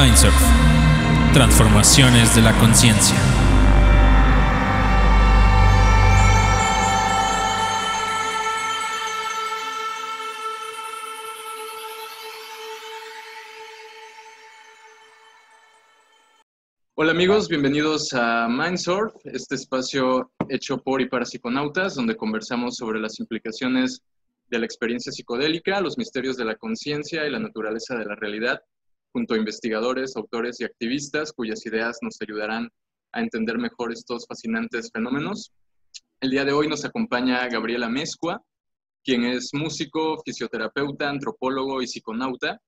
Mindsurf. Transformaciones de la conciencia. Hola amigos, bienvenidos a Mindsurf, este espacio hecho por y para psiconautas, donde conversamos sobre las implicaciones de la experiencia psicodélica, los misterios de la conciencia y la naturaleza de la realidad, junto a investigadores, autores y activistas cuyas ideas nos ayudarán a entender mejor estos fascinantes fenómenos. El día de hoy nos acompaña Gabriela Mezcua, quien es músico, fisioterapeuta, antropólogo y psiconauta.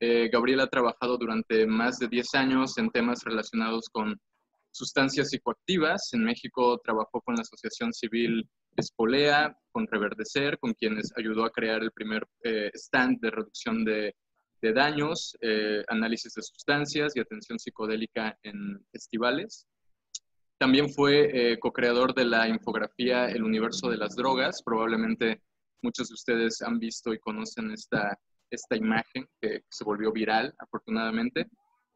Eh, Gabriela ha trabajado durante más de 10 años en temas relacionados con sustancias psicoactivas. En México trabajó con la Asociación Civil Espolea, con Reverdecer, con quienes ayudó a crear el primer eh, stand de reducción de, daños, eh, análisis de sustancias y atención psicodélica en festivales. También fue eh, co-creador de la infografía El universo de las drogas. Probablemente muchos de ustedes han visto y conocen esta, esta imagen que se volvió viral, afortunadamente.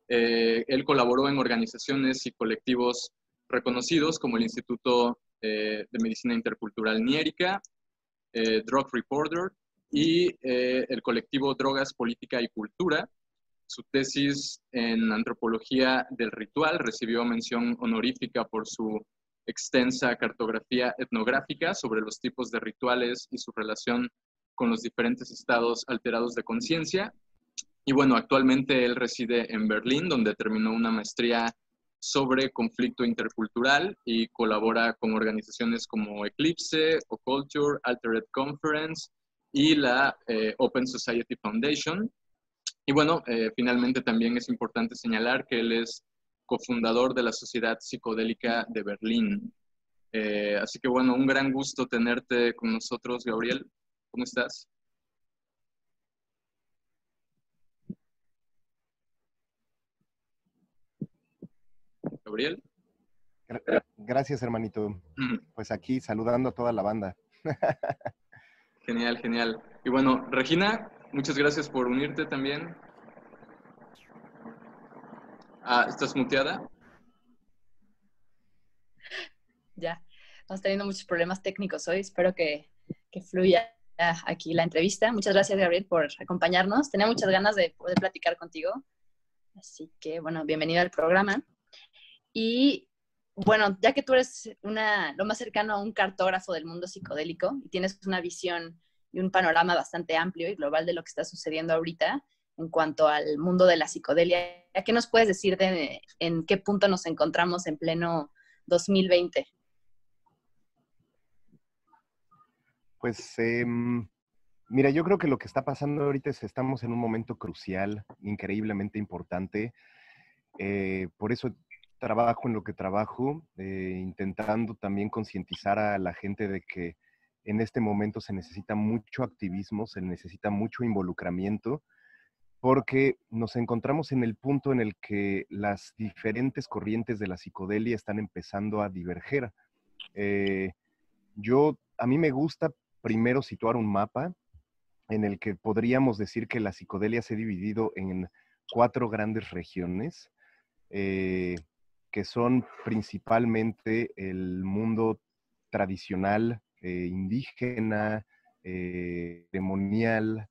él colaboró en organizaciones y colectivos reconocidos como el Instituto eh, de Medicina Intercultural Niérica, eh, Drug Reporter y eh, el colectivo Drogas, Política y Cultura. Su tesis en antropología del ritual recibió mención honorífica por su extensa cartografía etnográfica sobre los tipos de rituales y su relación con los diferentes estados alterados de conciencia. Y bueno, actualmente él reside en Berlín, donde terminó una maestría sobre conflicto intercultural y colabora con organizaciones como Eclipse, o Culture, Altered Conference y la eh, Open Society Foundation. Y bueno, eh, finalmente también es importante señalar que él es cofundador de la Sociedad Psicodélica de Berlín. Eh, así que bueno, un gran gusto tenerte con nosotros, Gabriel. ¿Cómo estás? Gabriel. Gracias, hermanito. Pues aquí saludando a toda la banda. Genial, genial. Y bueno, Regina, muchas gracias por unirte también. Ah, ¿Estás muteada? Ya, estamos teniendo muchos problemas técnicos hoy. Espero que, que fluya aquí la entrevista. Muchas gracias, Gabriel, por acompañarnos. Tenía muchas ganas de poder platicar contigo. Así que, bueno, bienvenido al programa. Y bueno, ya que tú eres una, lo más cercano a un cartógrafo del mundo psicodélico y tienes una visión y un panorama bastante amplio y global de lo que está sucediendo ahorita en cuanto al mundo de la psicodelia, ¿qué nos puedes decir de en qué punto nos encontramos en pleno 2020? Pues em, mira, yo creo que lo que está pasando ahorita es que estamos en un momento crucial, increíblemente importante. Eh, por eso trabajo en lo que trabajo, eh, intentando también concientizar a la gente de que en este momento se necesita mucho activismo, se necesita mucho involucramiento, porque nos encontramos en el punto en el que las diferentes corrientes de la psicodelia están empezando a diverger. Eh, yo, a mí me gusta primero situar un mapa en el que podríamos decir que la psicodelia se ha dividido en cuatro grandes regiones. Eh, que son principalmente el mundo tradicional, eh, indígena, eh, ceremonial,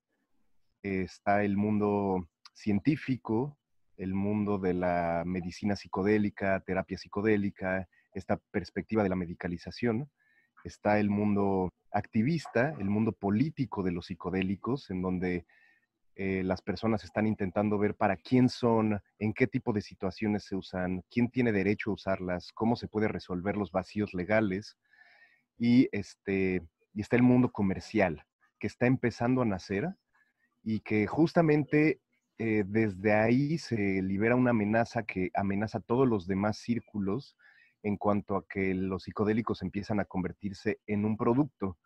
está el mundo científico, el mundo de la medicina psicodélica, terapia psicodélica, esta perspectiva de la medicalización, está el mundo activista, el mundo político de los psicodélicos, en donde eh, las personas están intentando ver para quién son, en qué tipo de situaciones se usan, quién tiene derecho a usarlas, cómo se puede resolver los vacíos legales. Y, este, y está el mundo comercial, que está empezando a nacer y que justamente eh, desde ahí se libera una amenaza que amenaza a todos los demás círculos en cuanto a que los psicodélicos empiezan a convertirse en un producto.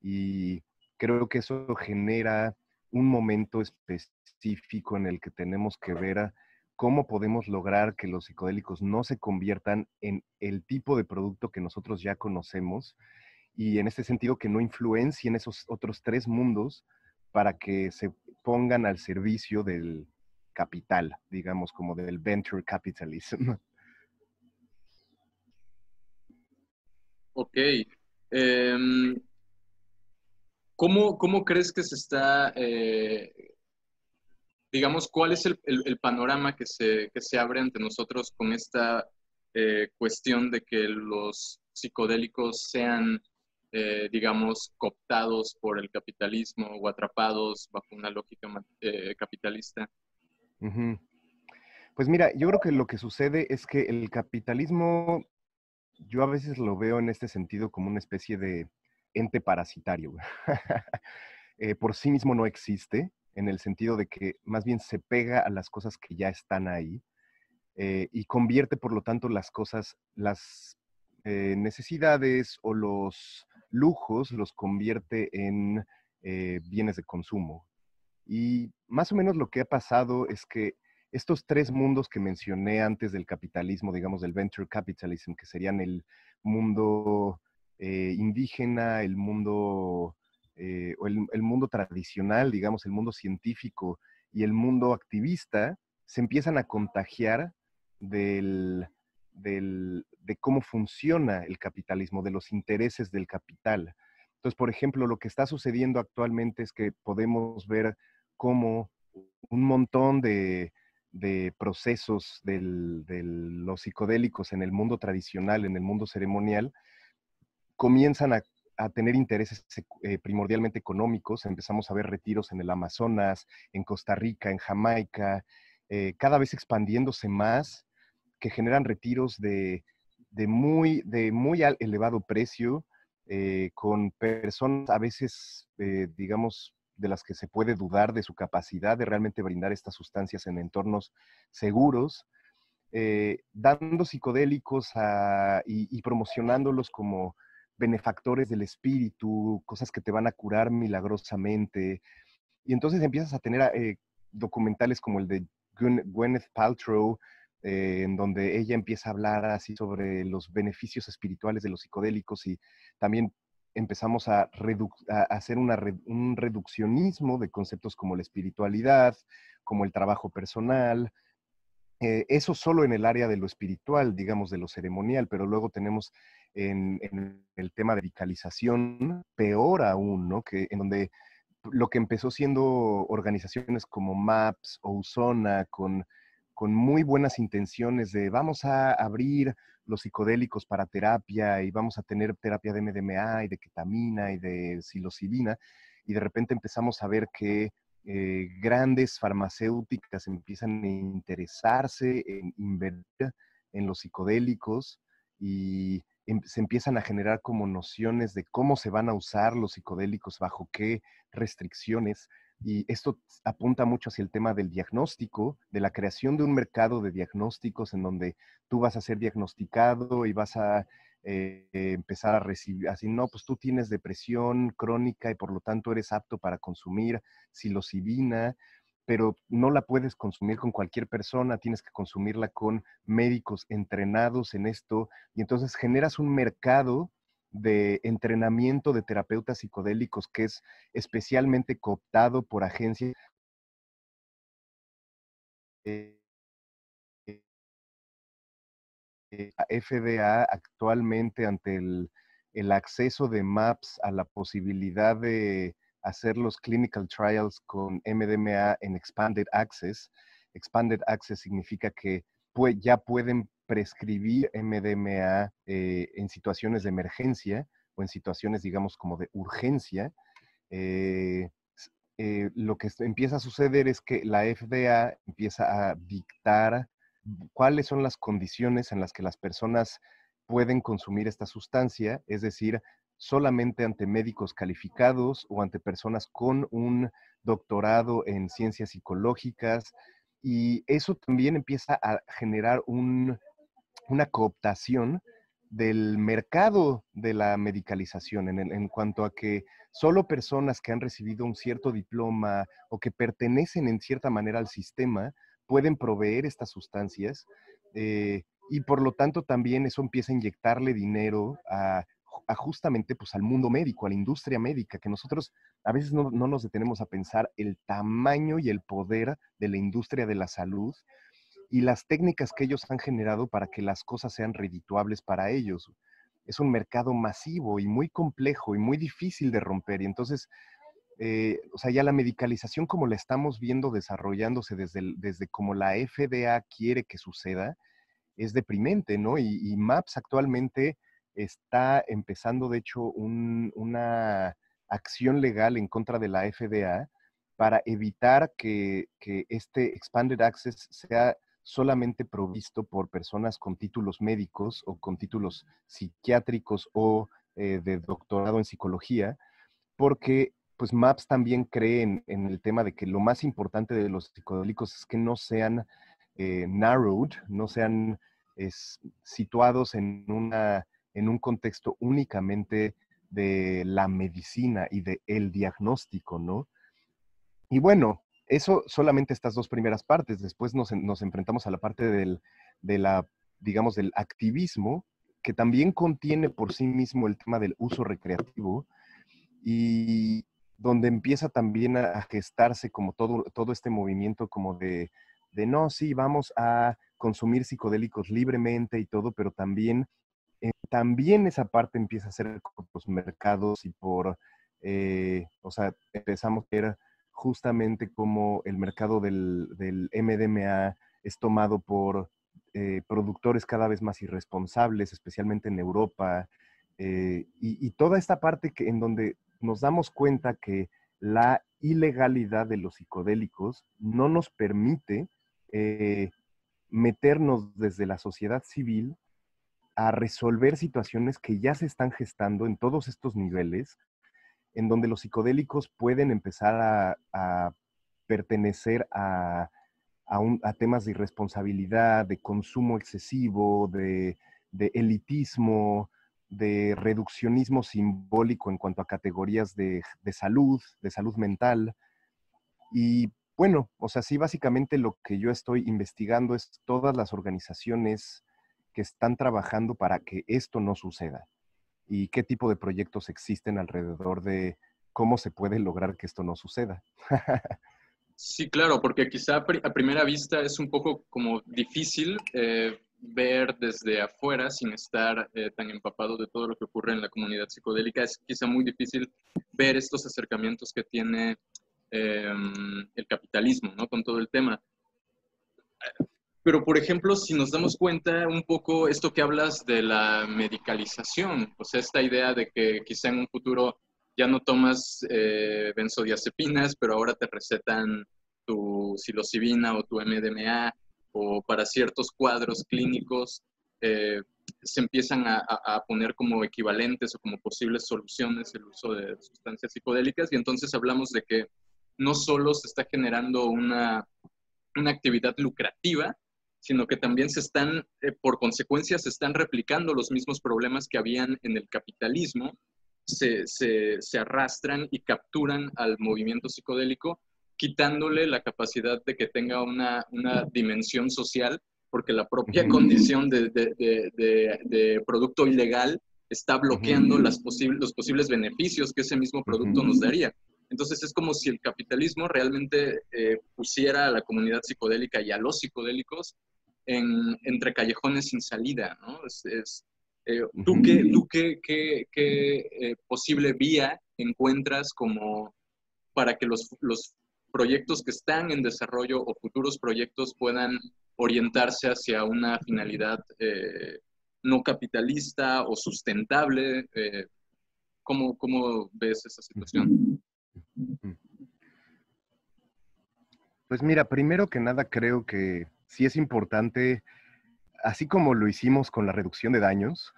Y creo que eso genera un momento específico en el que tenemos que ver cómo podemos lograr que los psicodélicos no se conviertan en el tipo de producto que nosotros ya conocemos y en este sentido que no influencien esos otros tres mundos para que se pongan al servicio del, capital, digamos, como del venture capitalism. Ok. Em, ¿cómo, ¿cómo, crees que se está, eh, digamos, cuál es el, panorama que se, que se, abre ante nosotros con esta eh, cuestión de que los psicodélicos sean, eh, digamos, cooptados por el capitalismo o atrapados bajo una lógica capitalista? Pues mira, yo creo que lo que sucede es que el capitalismo yo a veces lo veo en este sentido como una especie de ente parasitario. Eh, por sí mismo no existe, en el sentido de que más bien se pega a las cosas que ya están ahí eh, y convierte, por lo tanto, las cosas, las eh, necesidades o los lujos, los convierte en bienes de consumo. Y más o menos lo que ha pasado es que estos tres mundos que mencioné antes del capitalismo, digamos, del venture capitalism, que serían el mundo eh, indígena, el mundo, eh, o el, mundo tradicional, digamos, el mundo científico y el mundo activista, se empiezan a contagiar del, de cómo funciona el capitalismo, de los intereses del capital. Entonces, por ejemplo, lo que está sucediendo actualmente es que podemos ver cómo un montón de, de procesos de los psicodélicos en el mundo tradicional, en el mundo ceremonial, comienzan a, tener intereses eh, primordialmente económicos. Empezamos a ver retiros en el Amazonas, en Costa Rica, en Jamaica, eh, cada vez expandiéndose más, que generan retiros de, muy, de muy elevado precio, eh, con personas a veces, digamos, de las que se puede dudar de su capacidad de realmente brindar estas sustancias en entornos seguros, dando psicodélicos y, promocionándolos como benefactores del espíritu, cosas que te van a curar milagrosamente. Y entonces empiezas a tener eh, documentales como el de Gwyneth Paltrow, eh, en donde ella empieza a hablar así sobre los beneficios espirituales de los psicodélicos y también empezamos a, hacer un reduccionismo de conceptos como la espiritualidad, como el trabajo personal. Eh, eso solo en el área de lo espiritual, digamos, de lo ceremonial, pero luego tenemos en, el tema de radicalización, peor aún, ¿no? En donde lo que empezó siendo organizaciones como MAPS o USONA, con, con muy buenas intenciones de vamos a abrir los psicodélicos para terapia y vamos a tener terapia de MDMA y de ketamina y de psilocibina, y de repente empezamos a ver que eh, grandes farmacéuticas empiezan a interesarse en invertir en los psicodélicos y em, se empiezan a generar como nociones de cómo se van a usar los psicodélicos, bajo qué restricciones. Y esto apunta mucho hacia el tema del diagnóstico, de la creación de un mercado de diagnósticos en donde tú vas a ser diagnosticado y vas a eh, empezar a recibir, así, no, pues tú tienes depresión crónica y por lo tanto eres apto para consumir psilocibina, pero no la puedes consumir con cualquier persona, tienes que consumirla con médicos entrenados en esto y entonces generas un mercado de entrenamiento de terapeutas psicodélicos que es especialmente cooptado por agencias eh, eh, FDA actualmente ante el, acceso de MAPS a la posibilidad de hacer los clinical trials con MDMA en Expanded Access. Expanded Access significa que ya pueden prescribir MDMA eh, en situaciones de emergencia o en situaciones, digamos, como de urgencia, eh, lo que empieza a suceder es que la FDA empieza a dictar cuáles son las condiciones en las que las personas pueden consumir esta sustancia, es decir, solamente ante médicos calificados o ante personas con un doctorado en ciencias psicológicas. Y eso también empieza a generar un, una cooptación del mercado de la medicalización en, cuanto a que solo personas que han recibido un cierto diploma o que pertenecen en cierta manera al sistema pueden proveer estas sustancias eh, y por lo tanto también eso empieza a inyectarle dinero a justamente pues, al mundo médico, a la industria médica, que nosotros a veces no, no nos detenemos a pensar el tamaño y el poder de la industria de la salud y las técnicas que ellos han generado para que las cosas sean redituables para ellos. Es un mercado masivo y muy complejo y muy difícil de romper. Y entonces, eh, o sea, ya la medicalización como la estamos viendo desarrollándose desde, desde como la FDA quiere que suceda, es deprimente, ¿no? Y, MAPS actualmente está empezando, de hecho, una acción legal en contra de la FDA para evitar que, que, este Expanded Access sea solamente provisto por personas con títulos médicos o con títulos psiquiátricos o eh, de doctorado en psicología, porque pues MAPS también cree en, el tema de que lo más importante de los psicodélicos es que no sean eh, narrowed, no sean situados en, una, en un contexto únicamente de la medicina y del el diagnóstico, ¿no? Y bueno, eso solamente estas dos primeras partes. Después nos, enfrentamos a la parte del, de la, digamos, del activismo, que también contiene por sí mismo el tema del uso recreativo y donde empieza también a, gestarse como todo, todo este movimiento como de, de, no, sí, vamos a consumir psicodélicos libremente y todo, pero también, eh, también esa parte empieza a ser por los mercados y por, eh, o sea, empezamos a ver justamente como el mercado del, MDMA es tomado por eh, productores cada vez más irresponsables, especialmente en Europa, eh, y, toda esta parte que, en donde nos damos cuenta que la ilegalidad de los psicodélicos no nos permite eh, meternos desde la sociedad civil a resolver situaciones que ya se están gestando en todos estos niveles, en donde los psicodélicos pueden empezar a, pertenecer a, temas de irresponsabilidad, de consumo excesivo, de, elitismo, de reduccionismo simbólico en cuanto a categorías de, salud, de salud mental. Y bueno, o sea, sí, básicamente lo que yo estoy investigando es todas las organizaciones que están trabajando para que esto no suceda y qué tipo de proyectos existen alrededor de cómo se puede lograr que esto no suceda. sí, claro, porque quizá a primera vista es un poco como difícil eh, ver desde afuera sin estar eh, tan empapado de todo lo que ocurre en la comunidad psicodélica. Es quizá muy difícil ver estos acercamientos que tiene em, el capitalismo, ¿no? Con todo el tema. Pero, por ejemplo, si nos damos cuenta un poco esto que hablas de la medicalización, o sea, esta idea de que quizá en un futuro ya no tomas eh, benzodiazepinas, pero ahora te recetan tu psilocibina o tu MDMA, o para ciertos cuadros clínicos eh, se empiezan a, poner como equivalentes o como posibles soluciones el uso de sustancias psicodélicas, y entonces hablamos de que no solo se está generando una, una actividad lucrativa, sino que también se están, eh, por consecuencia, se están replicando los mismos problemas que habían en el capitalismo, se, se, se, arrastran y capturan al movimiento psicodélico, quitándole la capacidad de que tenga una, una dimensión social, porque la propia condición de, de, de, producto ilegal está bloqueando las los posibles beneficios que ese mismo producto nos daría. Entonces es como si el capitalismo realmente eh, pusiera a la comunidad psicodélica y a los psicodélicos en, entre callejones sin salida, ¿no? Es, eh, ¿Tú qué, tú qué, qué, eh, posible vía encuentras como para que los, los proyectos que están en desarrollo o futuros proyectos puedan orientarse hacia una finalidad eh, no capitalista o sustentable? ¿cómo, ¿Cómo ves esa situación? Pues mira, primero que nada creo que sí es importante, así como lo hicimos con la reducción de daños,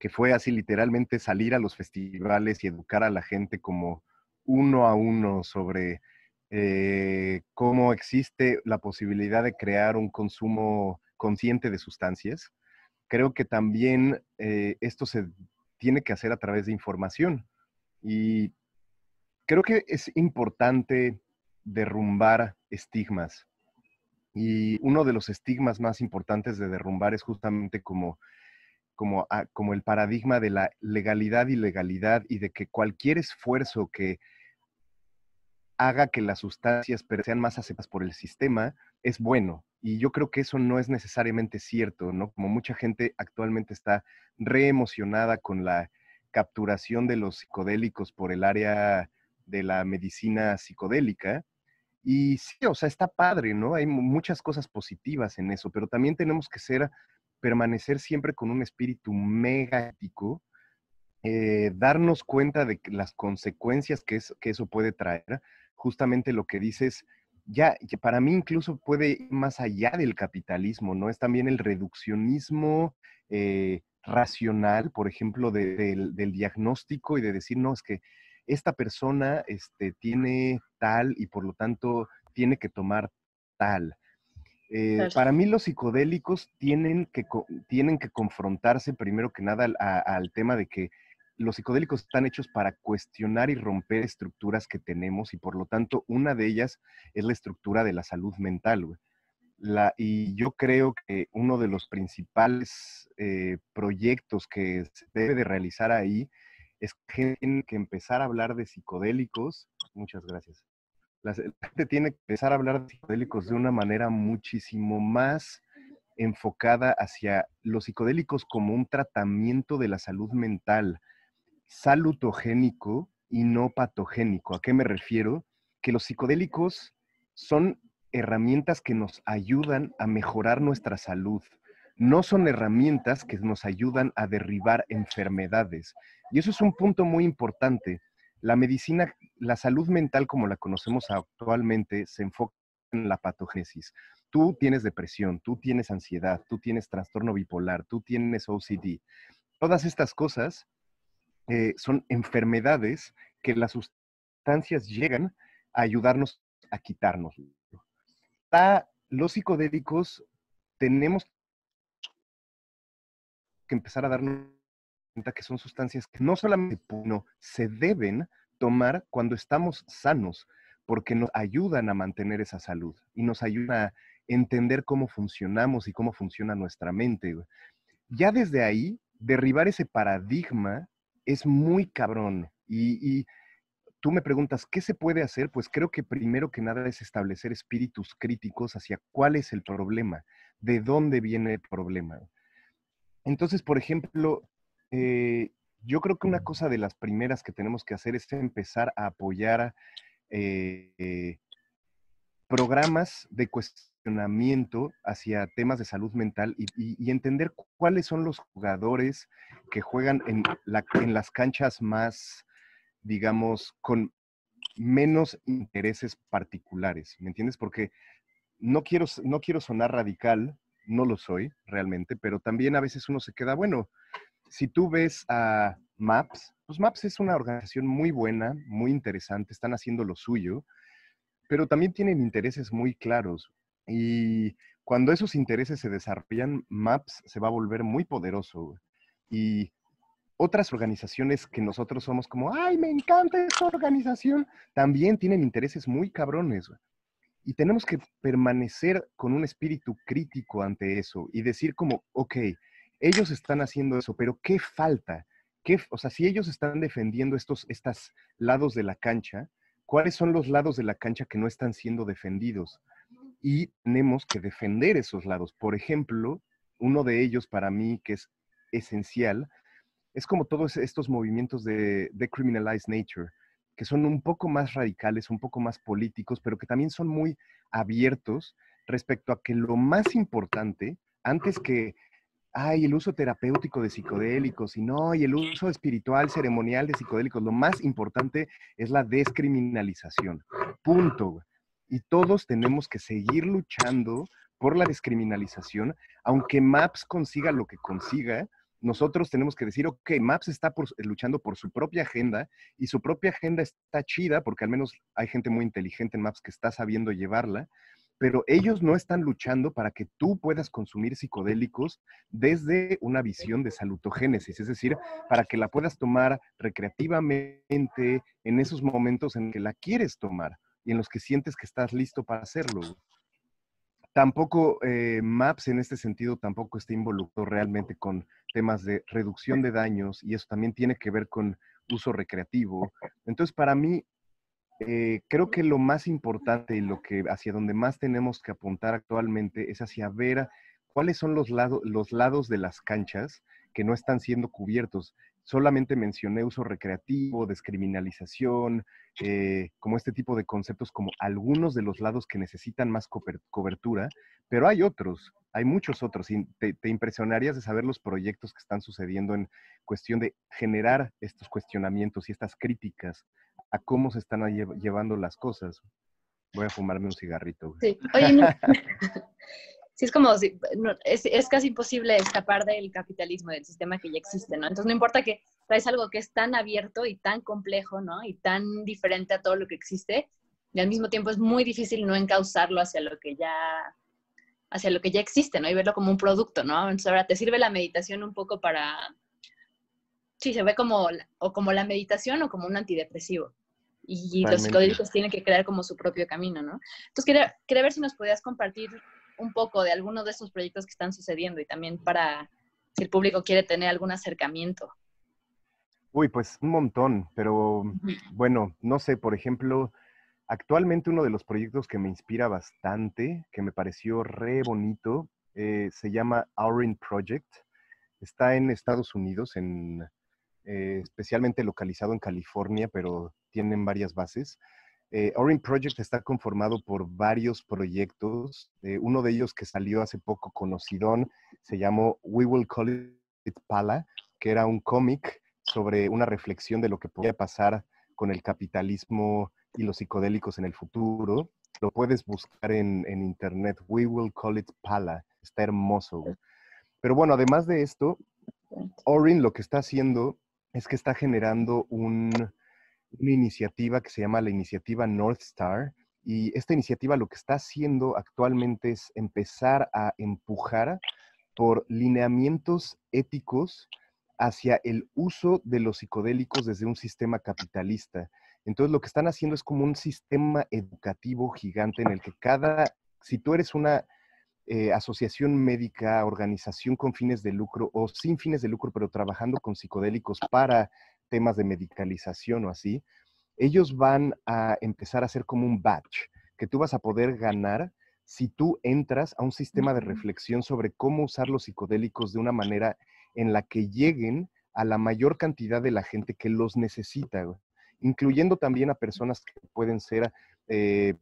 que fue así literalmente salir a los festivales y educar a la gente como uno a uno sobre eh, cómo existe la posibilidad de crear un consumo consciente de sustancias. Creo que también eh, esto se tiene que hacer a través de información. Y creo que es importante derrumbar estigmas. Y uno de los estigmas más importantes de derrumbar es justamente como, como, como el paradigma de la legalidad y legalidad y de que cualquier esfuerzo que haga que las sustancias sean más aceptadas por el sistema es bueno. Y yo creo que eso no es necesariamente cierto, ¿no? Como mucha gente actualmente está reemocionada con la capturación de los psicodélicos por el área de la medicina psicodélica. Y sí, o sea, está padre, ¿no? Hay muchas cosas positivas en eso, pero también tenemos que ser, permanecer siempre con un espíritu mega ético, eh, darnos cuenta de las consecuencias que, que eso puede traer, justamente lo que dices, ya, para mí incluso puede ir más allá del capitalismo, ¿no? Es también el reduccionismo eh, racional, por ejemplo, del diagnóstico y de decir, no, es que esta persona este, tiene tal y por lo tanto tiene que tomar tal. Eh, para mí los psicodélicos tienen que, tienen que confrontarse primero que nada al tema de que los psicodélicos están hechos para cuestionar y romper estructuras que tenemos y por lo tanto una de ellas es la estructura de la salud mental. Y yo creo que uno de los principales eh, proyectos que se debe de realizar ahí es que tiene que empezar a hablar de psicodélicos. Muchas gracias. La gente tiene que empezar a hablar de psicodélicos de una manera muchísimo más enfocada hacia los psicodélicos como un tratamiento de la salud mental, salutogénico y no patogénico. ¿A qué me refiero? Que los psicodélicos son herramientas que nos ayudan a mejorar nuestra salud. No son herramientas que nos ayudan a derribar enfermedades. Y eso es un punto muy importante. La medicina, la salud mental como la conocemos actualmente, se enfoca en la patogénesis. Tú tienes depresión, tú tienes ansiedad, tú tienes trastorno bipolar, tú tienes OCD. Todas estas cosas eh, son enfermedades que las sustancias llegan a ayudarnos a quitarnos. los psicodélicos tenemos que empezar a darnos cuenta que son sustancias que no solamente no, se deben tomar cuando estamos sanos, porque nos ayudan a mantener esa salud y nos ayudan a entender cómo funcionamos y cómo funciona nuestra mente. Ya desde ahí, derribar ese paradigma es muy cabrón. Y, tú me preguntas, ¿qué se puede hacer? Pues creo que primero que nada es establecer espíritus críticos hacia cuál es el problema, de dónde viene el problema. Entonces, por ejemplo, eh, yo creo que una cosa de las primeras que tenemos que hacer es empezar a apoyar eh, programas de cuestionamiento hacia temas de salud mental y, entender cuáles son los jugadores que juegan en, en las canchas más, digamos, con menos intereses particulares, ¿me entiendes? Porque no quiero, no quiero sonar radical, no lo soy realmente, pero también a veces uno se queda, bueno, si tú ves a MAPS, pues MAPS es una organización muy buena, muy interesante, están haciendo lo suyo, pero también tienen intereses muy claros. Y cuando esos intereses se desarrollan, MAPS se va a volver muy poderoso. Y otras organizaciones que nosotros somos como, ay, me encanta esta organización, también tienen intereses muy cabrones. Y tenemos que permanecer con un espíritu crítico ante eso y decir como, ok, ellos están haciendo eso, pero ¿qué falta? ¿Qué, o sea, si ellos están defendiendo estos estos lados de la cancha, cuáles son los lados de la cancha que no están siendo defendidos. Y tenemos que defender esos lados. Por ejemplo, uno de ellos para mí que es esencial es como todos estos movimientos de decriminalize nature, que son un poco más radicales, un poco más políticos, pero que también son muy abiertos respecto a que lo más importante, antes que ay, el uso terapéutico de psicodélicos y no, y el uso espiritual, ceremonial de psicodélicos. Lo más importante es la descriminalización. Punto. Y todos tenemos que seguir luchando por la descriminalización, aunque MAPS consiga lo que consiga, nosotros tenemos que decir, ok, MAPS está luchando por su propia agenda y su propia agenda está chida porque al menos hay gente muy inteligente en MAPS que está sabiendo llevarla, pero ellos no están luchando para que tú puedas consumir psicodélicos desde una visión de salutogénesis, es decir, para que la puedas tomar recreativamente en esos momentos en que la quieres tomar y en los que sientes que estás listo para hacerlo. tampoco eh, Maps en este sentido tampoco está involucrado realmente con temas de reducción de daños y eso también tiene que ver con uso recreativo. Entonces, para mí, eh, creo que lo más importante y lo que hacia donde más tenemos que apuntar actualmente es hacia ver cuáles son los, lados los lados de las canchas que no están siendo cubiertos. Solamente mencioné uso recreativo, descriminalización, eh, como este tipo de conceptos, como algunos de los lados que necesitan más cobertura, pero hay otros, hay muchos otros. Y te, te, impresionarías de saber los proyectos que están sucediendo en cuestión de generar estos cuestionamientos y estas críticas a cómo se están llevando las cosas. Voy a fumarme un cigarrito. Sí, oye, no. sí, es como, si, es, es, casi imposible escapar del capitalismo, del sistema que ya existe, ¿no? Entonces no importa que traes algo que es tan abierto y tan complejo, ¿no? Y tan diferente a todo lo que existe, y al mismo tiempo es muy difícil no encauzarlo hacia lo que ya hacia lo que ya existe, ¿no? Y verlo como un producto, ¿no? Entonces ahora te sirve la meditación un poco para, sí, se ve como, o como la meditación o como un antidepresivo. Y los psicodélicos tienen que crear como su propio camino, ¿no? Entonces quería, quería ver si nos podías compartir un poco de algunos de estos proyectos que están sucediendo y también para si el público quiere tener algún acercamiento. Uy, pues un montón, pero bueno, no sé, por ejemplo, actualmente uno de los proyectos que me inspira bastante, que me pareció re bonito, eh, se llama Aurin Project. Está en Estados Unidos, en, eh, especialmente localizado en California, pero tienen varias bases. Eh, Project está conformado por varios proyectos. Eh, uno de ellos que salió hace poco conocidón se llamó We Will Call It Pala, que era un cómic sobre una reflexión de lo que podría pasar con el capitalismo y los psicodélicos en el futuro. Lo puedes buscar en, en internet. We Will Call It Pala. Está hermoso. Pero bueno, además de esto, Orin lo que está haciendo es que está generando un, una iniciativa que se llama la iniciativa North Star. Y esta iniciativa lo que está haciendo actualmente es empezar a empujar por lineamientos éticos hacia el uso de los psicodélicos desde un sistema capitalista. Entonces lo que están haciendo es como un sistema educativo gigante en el que cada, si tú eres una eh, asociación médica, organización con fines de lucro o sin fines de lucro, pero trabajando con psicodélicos para temas de medicalización o así, ellos van a empezar a hacer como un batch que tú vas a poder ganar si tú entras a un sistema de reflexión sobre cómo usar los psicodélicos de una manera en la que lleguen a la mayor cantidad de la gente que los necesita, incluyendo también a personas que pueden ser, eh,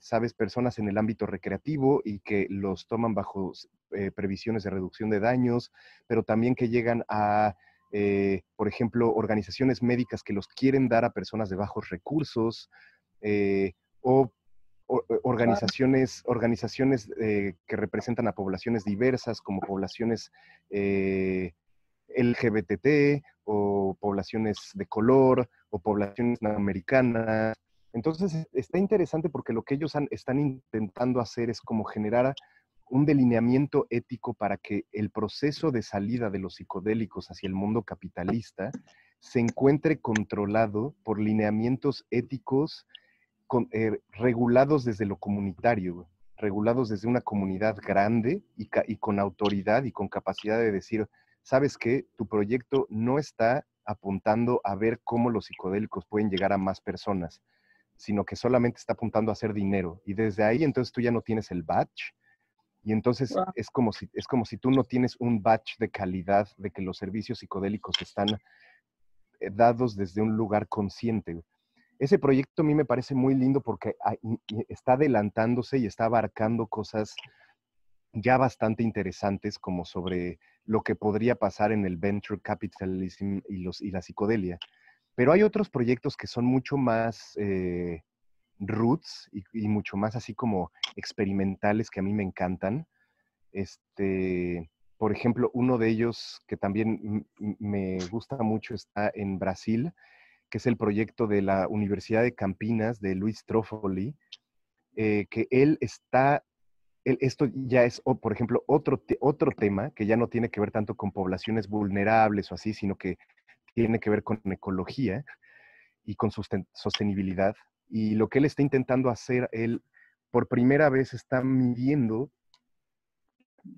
sabes, personas en el ámbito recreativo y que los toman bajo eh, previsiones de reducción de daños, pero también que llegan a eh, por ejemplo, organizaciones médicas que los quieren dar a personas de bajos recursos, eh, o, eh, organizaciones, organizaciones que representan a poblaciones diversas, como poblaciones LGBT, o poblaciones de color, o poblaciones americanas. Entonces, está interesante porque lo que ellos están intentando hacer es como generar un delineamiento ético para que el proceso de salida de los psicodélicos hacia el mundo capitalista se encuentre controlado por lineamientos éticos eh, regulados desde lo comunitario, regulados desde una comunidad grande y, y con autoridad y con capacidad de decir, sabes que tu proyecto no está apuntando a ver cómo los psicodélicos pueden llegar a más personas, sino que solamente está apuntando a hacer dinero. Y desde ahí entonces tú ya no tienes el batch, y entonces es, como si, es como si tú no tienes un batch de calidad de que los servicios psicodélicos están eh, dados desde un lugar consciente. Ese proyecto a mí me parece muy lindo porque está adelantándose y está abarcando cosas ya bastante interesantes como sobre lo que podría pasar en el venture capitalism y, los, y la psicodelia. Pero hay otros proyectos que son mucho más eh, roots y, mucho más así como experimentales que a mí me encantan. Este, por ejemplo, uno de ellos que también me gusta mucho está en Brasil, que es el proyecto de la Universidad de Campinas de Luis Trofoli, eh, que él está, esto ya es, por ejemplo, otro, otro tema que ya no tiene que ver tanto con poblaciones vulnerables o así, sino que tiene que ver con ecología y con sostenibilidad. Y lo que él está intentando hacer, él por primera vez están midiendo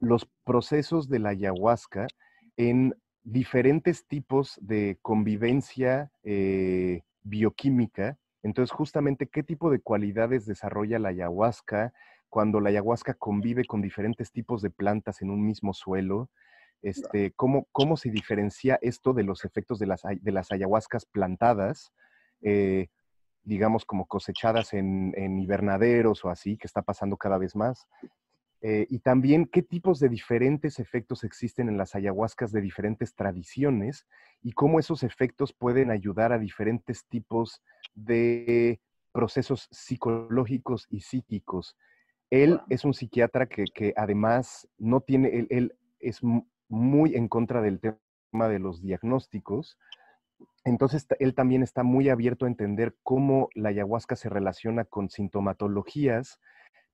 los procesos de la ayahuasca en diferentes tipos de convivencia eh, bioquímica. Entonces, justamente, ¿qué tipo de cualidades desarrolla la ayahuasca cuando la ayahuasca convive con diferentes tipos de plantas en un mismo suelo? Este, ¿cómo, ¿Cómo se diferencia esto de los efectos de las, de las ayahuascas plantadas? Eh, digamos, como cosechadas en, en, invernaderos o así, que está pasando cada vez más. Eh, y también qué tipos de diferentes efectos existen en las ayahuascas de diferentes tradiciones y cómo esos efectos pueden ayudar a diferentes tipos de procesos psicológicos y psíquicos. Él es un psiquiatra que, que además no tiene, él, él, es muy en contra del tema de los diagnósticos. Entonces, él también está muy abierto a entender cómo la ayahuasca se relaciona con sintomatologías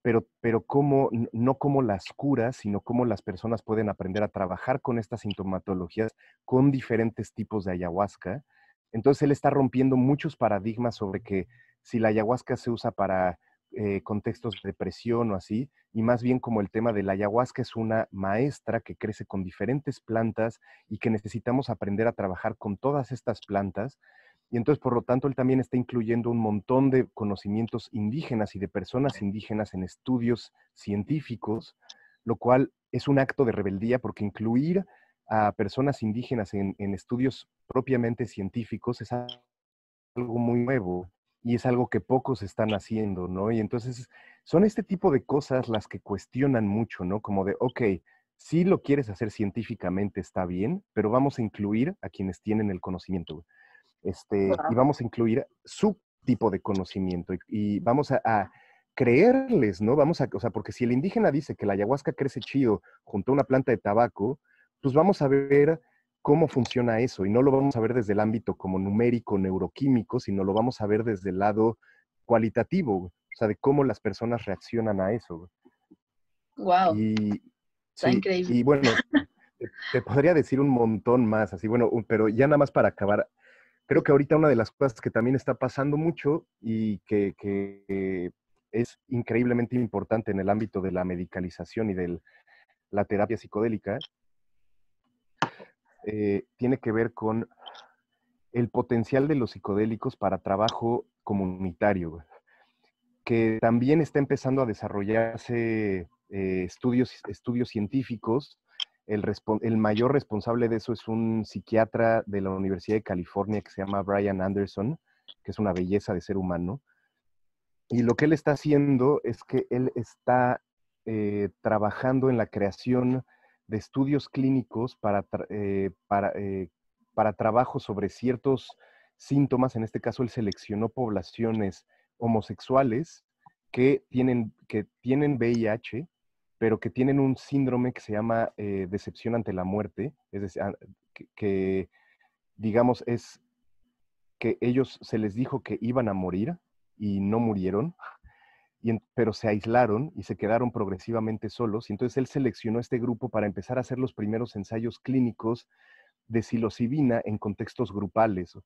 pero, pero cómo, no como las curas, sino cómo las personas pueden aprender a trabajar con estas sintomatologías con diferentes tipos de ayahuasca. Entonces él está rompiendo muchos paradigmas sobre que si la ayahuasca se usa para eh, contextos de depresión o así, y más bien como el tema de la ayahuasca es una maestra que crece con diferentes plantas y que necesitamos aprender a trabajar con todas estas plantas. Y entonces, por lo tanto, él también está incluyendo un montón de conocimientos indígenas y de personas indígenas en estudios científicos, lo cual es un acto de rebeldía porque incluir a personas indígenas en, estudios propiamente científicos es algo muy nuevo y es algo que pocos están haciendo, ¿no? Y entonces son este tipo de cosas las que cuestionan mucho, ¿no? Como de, ok, si lo quieres hacer científicamente está bien, pero vamos a incluir a quienes tienen el conocimiento. Este, Y vamos a incluir su tipo de conocimiento y, vamos a, creerles, ¿no? Vamos a, o sea, porque si el indígena dice que la ayahuasca crece chido junto a una planta de tabaco, pues vamos a ver cómo funciona eso y no lo vamos a ver desde el ámbito como numérico, neuroquímico, sino lo vamos a ver desde el lado cualitativo, o sea, de cómo las personas reaccionan a eso. Wow. Y, Está increíble. Y bueno, te, te, podría decir un montón más, así, bueno, pero ya nada más para acabar, creo que ahorita una de las cosas que también está pasando mucho y que, es increíblemente importante en el ámbito de la medicalización y de la terapia psicodélica, eh, tiene que ver con el potencial de los psicodélicos para trabajo comunitario, que también está empezando a desarrollarse eh, estudios, estudios científicos el, mayor responsable de eso es un psiquiatra de la Universidad de California que se llama Brian Anderson, que es una belleza de ser humano. Y lo que él está haciendo es que él está eh, trabajando en la creación de estudios clínicos para, eh, para, eh, para trabajo sobre ciertos síntomas. En este caso, él seleccionó poblaciones homosexuales que tienen, que tienen VIH pero que tienen un síndrome que se llama eh, decepción ante la muerte, es decir, ah, que, digamos es que ellos se les dijo que iban a morir y no murieron, pero se aislaron y se quedaron progresivamente solos. Y entonces él seleccionó este grupo para empezar a hacer los primeros ensayos clínicos de psilocibina en contextos grupales.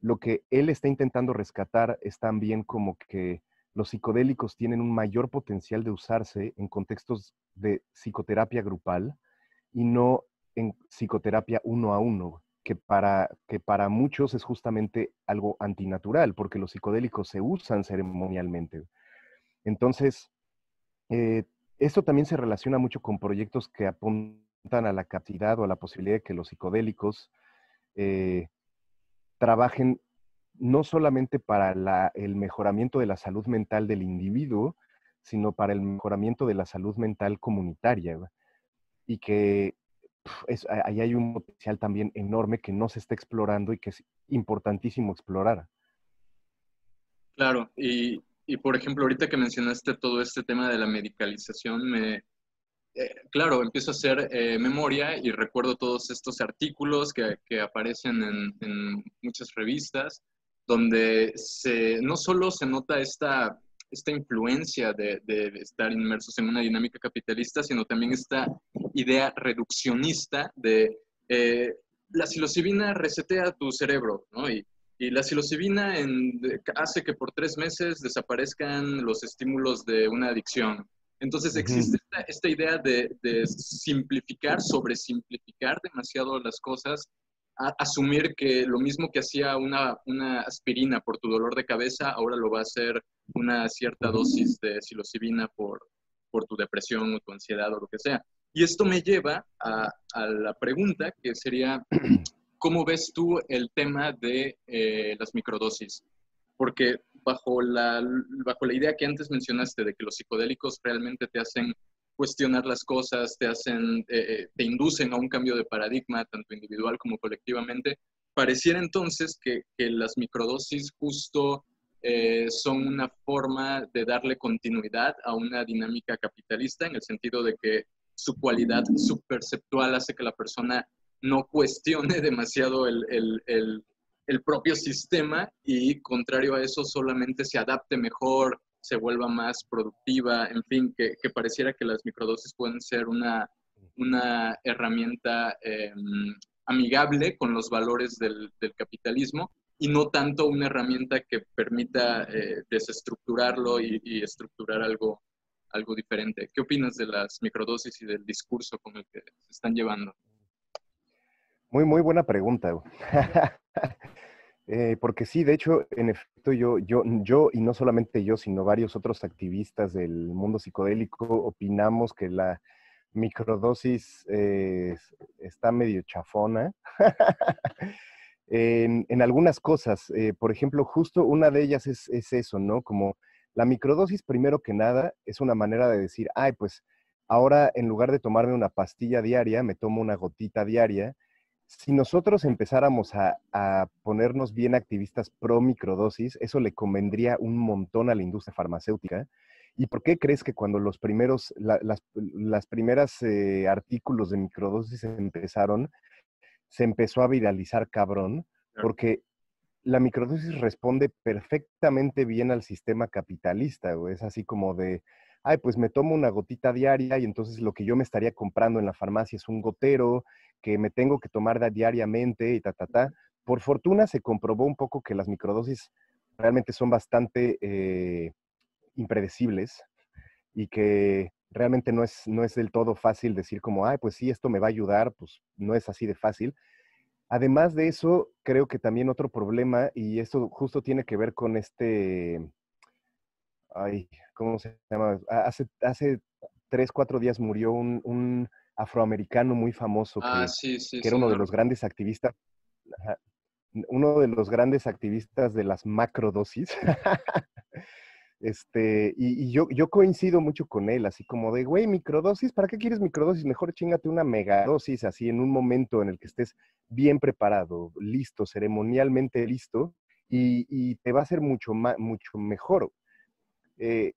Lo que él está intentando rescatar es también como que los psicodélicos tienen un mayor potencial de usarse en contextos de psicoterapia grupal y no en psicoterapia uno a uno, que para, que para muchos es justamente algo antinatural, porque los psicodélicos se usan ceremonialmente. Entonces, eh, esto también se relaciona mucho con proyectos que apuntan a la capacidad o a la posibilidad de que los psicodélicos eh, trabajen no solamente para el mejoramiento de la salud mental del individuo, sino para el mejoramiento de la salud mental comunitaria. Y que ahí hay un potencial también enorme que no se está explorando y que es importantísimo explorar. Claro, y, por ejemplo, ahorita que mencionaste todo este tema de la medicalización, me, eh, claro, empiezo a hacer eh, memoria y recuerdo todos estos artículos que, aparecen en, muchas revistas donde se, no solo se nota esta, esta influencia de, estar inmersos en una dinámica capitalista, sino también esta idea reduccionista de eh, la psilocibina resetea tu cerebro, ¿no? Y, Y la psilocibina en- hace que por tres meses desaparezcan los estímulos de una adicción. Entonces existe esta, esta idea de, de simplificar, sobresimplificar demasiado las cosas, a- asumir que lo mismo que hacía una, una aspirina por tu dolor de cabeza, ahora lo va a hacer una cierta dosis de psilocibina por, por tu depresión o tu ansiedad o lo que sea. Y esto me lleva a, a la pregunta que sería, ¿cómo ves tú el tema de eh, las microdosis? Porque bajo la, bajo la idea que antes mencionaste de que los psicodélicos realmente te hacen cuestionar las cosas, te hacen, eh, eh, te inducen a un cambio de paradigma, tanto individual como colectivamente, pareciera entonces que, que las microdosis justo eh, son una forma de darle continuidad a una dinámica capitalista en el sentido de que su cualidad subperceptual hace que la persona no cuestione demasiado el, el, el, propio sistema y contrario a eso solamente se adapte mejor, se vuelva más productiva, en fin, que, que pareciera que las microdosis pueden ser una, una herramienta eh, amigable con los valores del, del, capitalismo y no tanto una herramienta que permita eh, desestructurarlo y, y, estructurar algo, algo diferente. ¿Qué opinas de las microdosis y del discurso con el que se están llevando? Muy, muy buena pregunta. eh, porque sí, de hecho, en efecto, yo, yo, yo, y no solamente yo, sino varios otros activistas del mundo psicodélico, opinamos que la microdosis eh, está medio chafona. en, algunas cosas, eh, por ejemplo, justo una de ellas es eso, ¿no? Como la microdosis, primero que nada, es una manera de decir, ay, pues ahora en lugar de tomarme una pastilla diaria, me tomo una gotita diaria si nosotros empezáramos a, a, ponernos bien activistas pro microdosis, eso le convendría un montón a la industria farmacéutica. ¿Y por qué crees que cuando los primeros, la, las, las, primeras eh, artículos de microdosis empezaron, se empezó a viralizar cabrón? Porque la microdosis responde perfectamente bien al sistema capitalista. Es así como de, ay, pues me tomo una gotita diaria y entonces lo que yo me estaría comprando en la farmacia es un gotero que me tengo que tomar diariamente y ta, ta, ta. Por fortuna se comprobó un poco que las microdosis realmente son bastante eh, impredecibles y que realmente no es, no es del todo fácil decir como, ay, pues sí, esto me va a ayudar, pues no es así de fácil. Además de eso, creo que también otro problema, y esto justo tiene que ver con este, ay, ¿cómo se llama? Hace, hace tres, cuatro días murió un, un afroamericano muy famoso que, ah, sí, sí, que era uno no. de los grandes activistas, uno de los grandes activistas de las macrodosis. este, y, y yo, yo, coincido mucho con él, así como de, güey, microdosis, ¿para qué quieres microdosis? Mejor chingate una megadosis, así en un momento en el que estés bien preparado, listo, ceremonialmente listo, y, y te va a ser mucho, más, mucho mejor. Eh,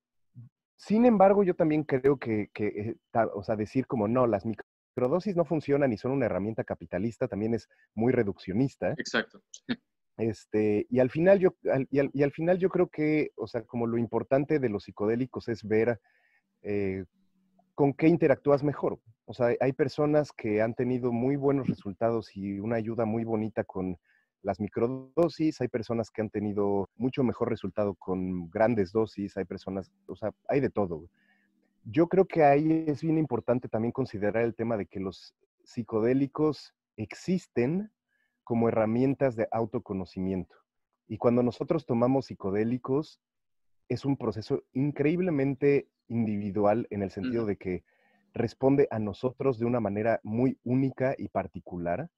sin embargo, yo también creo que, que eh, o sea, decir como no, las microdosis no funcionan y son una herramienta capitalista también es muy reduccionista. Exacto. Este, y al final yo, al, y, al, y al final yo creo que, o sea, como lo importante de los psicodélicos es ver eh, con qué interactúas mejor. O sea, hay personas que han tenido muy buenos resultados y una ayuda muy bonita con las microdosis, hay personas que han tenido mucho mejor resultado con grandes dosis, hay personas, o sea, hay de todo. Yo creo que ahí es bien importante también considerar el tema de que los psicodélicos existen como herramientas de autoconocimiento. Y cuando nosotros tomamos psicodélicos, es un proceso increíblemente individual en el sentido de que responde a nosotros de una manera muy única y particular.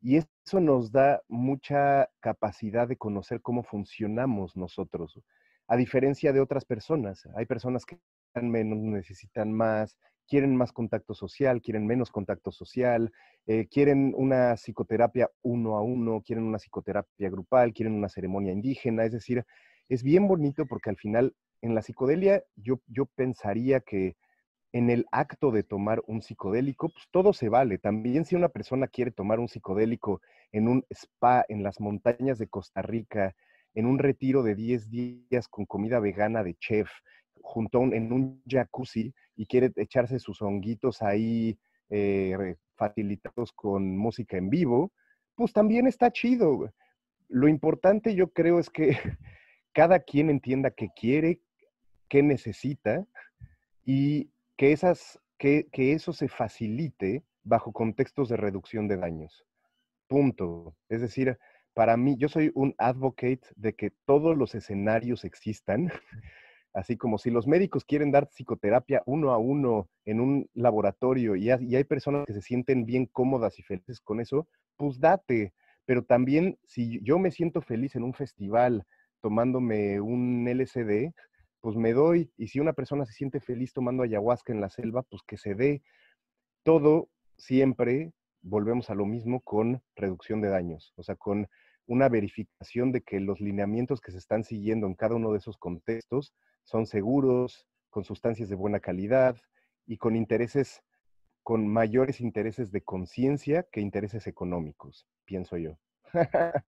Y eso nos da mucha capacidad de conocer cómo funcionamos nosotros, a diferencia de otras personas. Hay personas que menos, necesitan más, quieren más contacto social, quieren menos contacto social, eh, quieren una psicoterapia uno a uno, quieren una psicoterapia grupal, quieren una ceremonia indígena. Es decir, es bien bonito porque al final en la psicodelia yo, yo pensaría que en el acto de tomar un psicodélico, pues todo se vale. También si una persona quiere tomar un psicodélico en un spa en las montañas de Costa Rica, en un retiro de 10 días con comida vegana de chef, junto un, en un jacuzzi y quiere echarse sus honguitos ahí eh, facilitados con música en vivo, pues también está chido. lo importante yo creo es que cada quien entienda qué quiere, qué necesita y que, esas, que, que eso se facilite bajo contextos de reducción de daños. Punto. Es decir, para mí, yo soy un advocate de que todos los escenarios existan, así como si los médicos quieren dar psicoterapia uno a uno en un laboratorio y hay personas que se sienten bien cómodas y felices con eso, pues date. Pero también si yo me siento feliz en un festival tomándome un LSD, pues me doy. Y si una persona se siente feliz tomando ayahuasca en la selva, pues que se dé. Todo siempre volvemos a lo mismo con reducción de daños, o sea, con una verificación de que los lineamientos que se están siguiendo en cada uno de esos contextos son seguros, con sustancias de buena calidad y con intereses, con mayores intereses de conciencia que intereses económicos, pienso yo.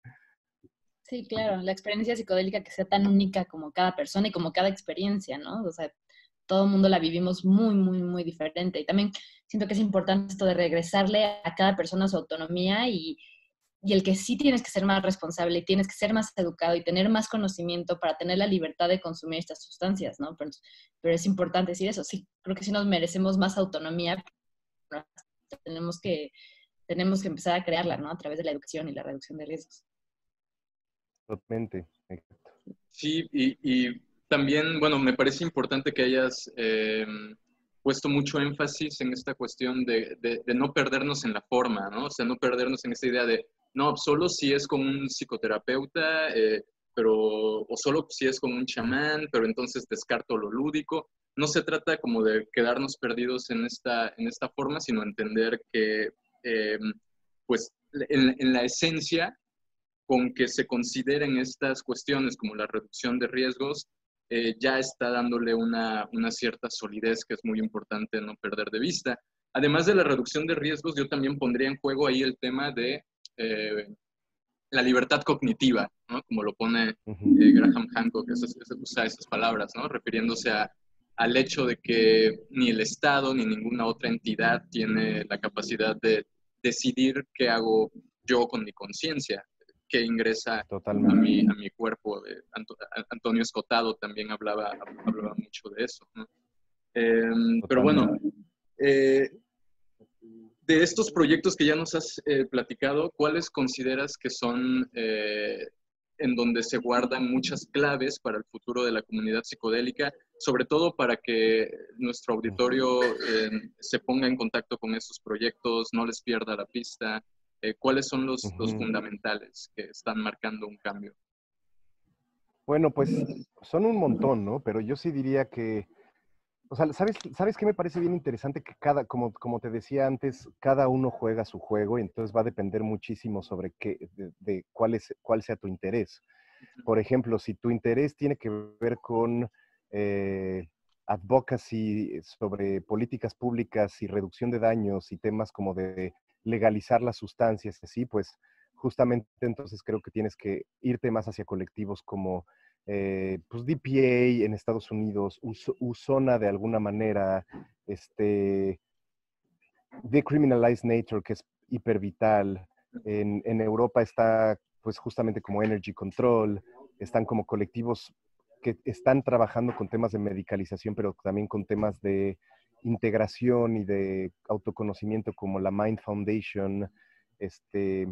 Sí, claro, la experiencia psicodélica que sea tan única como cada persona y como cada experiencia, ¿no? O sea, todo el mundo la vivimos muy, muy, muy diferente. Y también siento que es importante esto de regresarle a cada persona su autonomía y, y el que sí tienes que ser más responsable y tienes que ser más educado y tener más conocimiento para tener la libertad de consumir estas sustancias, ¿no? Pero, pero es importante decir eso. Sí, creo que sí nos merecemos más autonomía. Tenemos que, tenemos que empezar a crearla, ¿no? A través de la educación y la reducción de riesgos. Totalmente. Sí, y, también, bueno, me parece importante que hayas eh, puesto mucho énfasis en esta cuestión de, de, no perdernos en la forma, ¿no? O sea, no perdernos en esta idea de, no, solo si es con un psicoterapeuta, eh, pero, o solo si es con un chamán, pero entonces descarto lo lúdico. No se trata como de quedarnos perdidos en esta, en esta forma, sino entender que, eh, pues, en la esencia, con que se consideren estas cuestiones como la reducción de riesgos, eh, ya está dándole una, cierta solidez que es muy importante no perder de vista. Además de la reducción de riesgos, yo también pondría en juego ahí el tema de eh, la libertad cognitiva, ¿no? como lo pone eh, Graham Hancock, usa esas palabras, ¿no? refiriéndose al hecho de que ni el Estado ni ninguna otra entidad tiene la capacidad de decidir qué hago yo con mi conciencia que ingresa a mi, a mi cuerpo. Antonio Escotado también hablaba, hablaba mucho de eso. Em, pero bueno, eh, de estos proyectos que ya nos has eh, platicado, ¿cuáles consideras que son eh, en donde se guardan muchas claves para el futuro de la comunidad psicodélica, sobre todo para que nuestro auditorio se ponga en contacto con estos proyectos, no les pierda la pista, eh, ¿cuáles son los, fundamentales que están marcando un cambio? Bueno, pues son un montón, ¿no? Pero yo sí diría que, o sea, ¿sabes, ¿sabes qué me parece bien interesante? Que cada, como, como te decía antes, cada uno juega su juego y entonces va a depender muchísimo sobre qué, de, cuál, es, cuál sea tu interés. Por ejemplo, si tu interés tiene que ver con eh, advocacy sobre políticas públicas y reducción de daños y temas como de legalizar las sustancias, así, pues justamente entonces creo que tienes que irte más hacia colectivos como eh, pues DPA en Estados Unidos, Usona de alguna manera, este, Decriminalized Nature, que es hipervital. En, en Europa está pues justamente como Energy Control, están como colectivos que están trabajando con temas de medicalización, pero también con temas de integración y de autoconocimiento como la Mind Foundation. Este,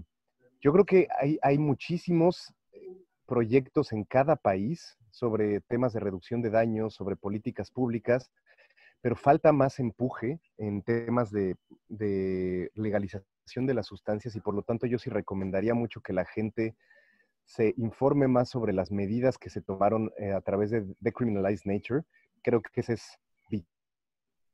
yo creo que hay, hay muchísimos eh, proyectos en cada país sobre temas de reducción de daños, sobre políticas públicas, pero falta más empuje en temas de, de, legalización de las sustancias y por lo tanto yo sí recomendaría mucho que la gente se informe más sobre las medidas que se tomaron eh, a través de Decriminalized Nature. Creo que ese es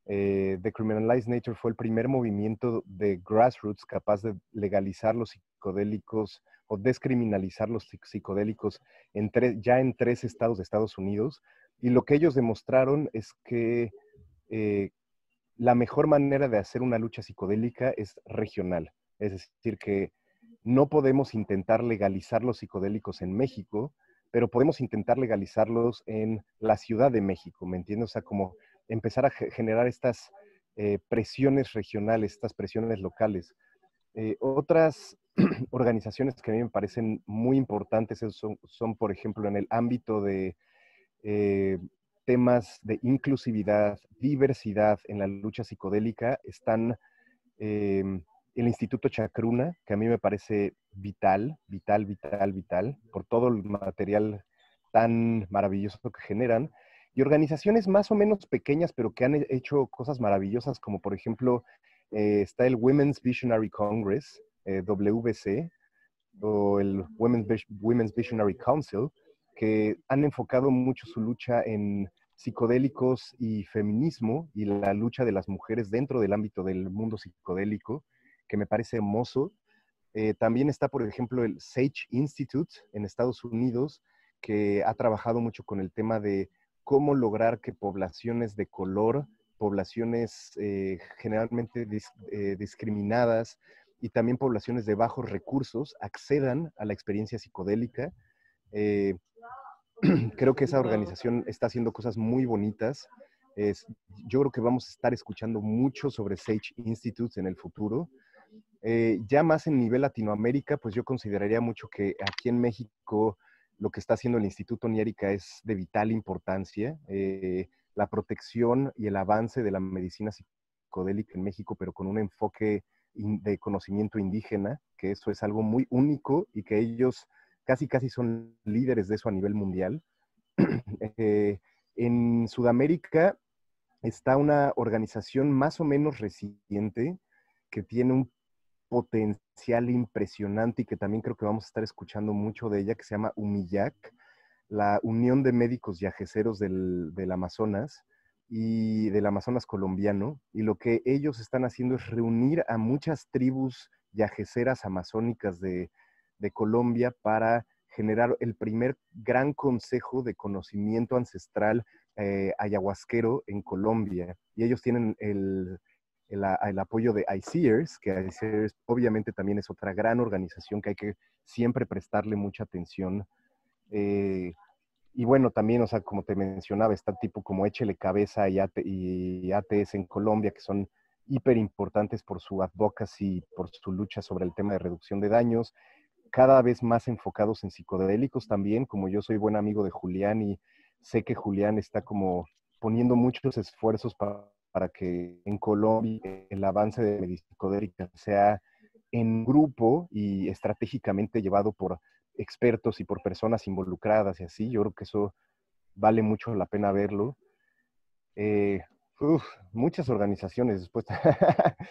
eh, The Criminalized Nature fue el primer movimiento de grassroots capaz de legalizar los psicodélicos o descriminalizar los psicodélicos ya en tres estados de Estados Unidos. Y lo que ellos demostraron es que eh, la mejor manera de hacer una lucha psicodélica es regional. Es decir, que no podemos intentar legalizar los psicodélicos en México, pero podemos intentar legalizarlos en la Ciudad de México, ¿me entiendes? O sea, como empezar a generar estas eh, presiones regionales, estas presiones locales. Eh, otras, organizaciones que a mí me parecen muy importantes son, por ejemplo, en el ámbito de eh, temas de inclusividad, diversidad en la lucha psicodélica, están em, el Instituto Chacruna, que a mí me parece vital, vital, vital, vital, por todo el material tan maravilloso que generan, y organizaciones más o menos pequeñas, pero que han hecho cosas maravillosas, como por ejemplo eh, está el Women's Visionary Congress, eh, WBC, o el Women's, Women's Visionary Council, que han enfocado mucho su lucha en psicodélicos y feminismo y la lucha de las mujeres dentro del ámbito del mundo psicodélico, que me parece hermoso. Eh, también está, por ejemplo, el Sage Institute en Estados Unidos, que ha trabajado mucho con el tema de cómo lograr que poblaciones de color, poblaciones eh, generalmente eh, discriminadas y también poblaciones de bajos recursos accedan a la experiencia psicodélica. creo que esa organización está haciendo cosas muy bonitas. Es, yo creo que vamos a estar escuchando mucho sobre Sage Institute en el futuro. Eh, ya más en nivel Latinoamérica, pues yo consideraría mucho que aquí en México lo que está haciendo el Instituto Niérica es de vital importancia. Eh, la protección y el avance de la medicina psicodélica en México, pero con un enfoque de conocimiento indígena, que eso es algo muy único y que ellos casi casi son líderes de eso a nivel mundial. Eh, en Sudamérica está una organización más o menos reciente que tiene un potencial impresionante y que también creo que vamos a estar escuchando mucho de ella, que se llama UMIYAC, la Unión de Médicos Yajeceros del, del Amazonas y del Amazonas colombiano. Y lo que ellos están haciendo es reunir a muchas tribus yajeceras amazónicas de, de Colombia para generar el primer gran consejo de conocimiento ancestral eh, ayahuasquero en Colombia. Y ellos tienen el, el, apoyo de ICEERS, que ICEERS obviamente también es otra gran organización que hay que siempre prestarle mucha atención. Eh, y bueno, también, o sea, como te mencionaba, está tipo como Échele Cabeza y, y ATS en Colombia, que son hiper importantes por su advocacy, por su lucha sobre el tema de reducción de daños cada vez más enfocados en psicodélicos también, como yo soy buen amigo de Julián y sé que Julián está como poniendo muchos esfuerzos para, que en Colombia el avance de medicina psicodélica sea en grupo y estratégicamente llevado por expertos y por personas involucradas y así. Yo creo que eso vale mucho la pena verlo. Eh, muchas organizaciones después.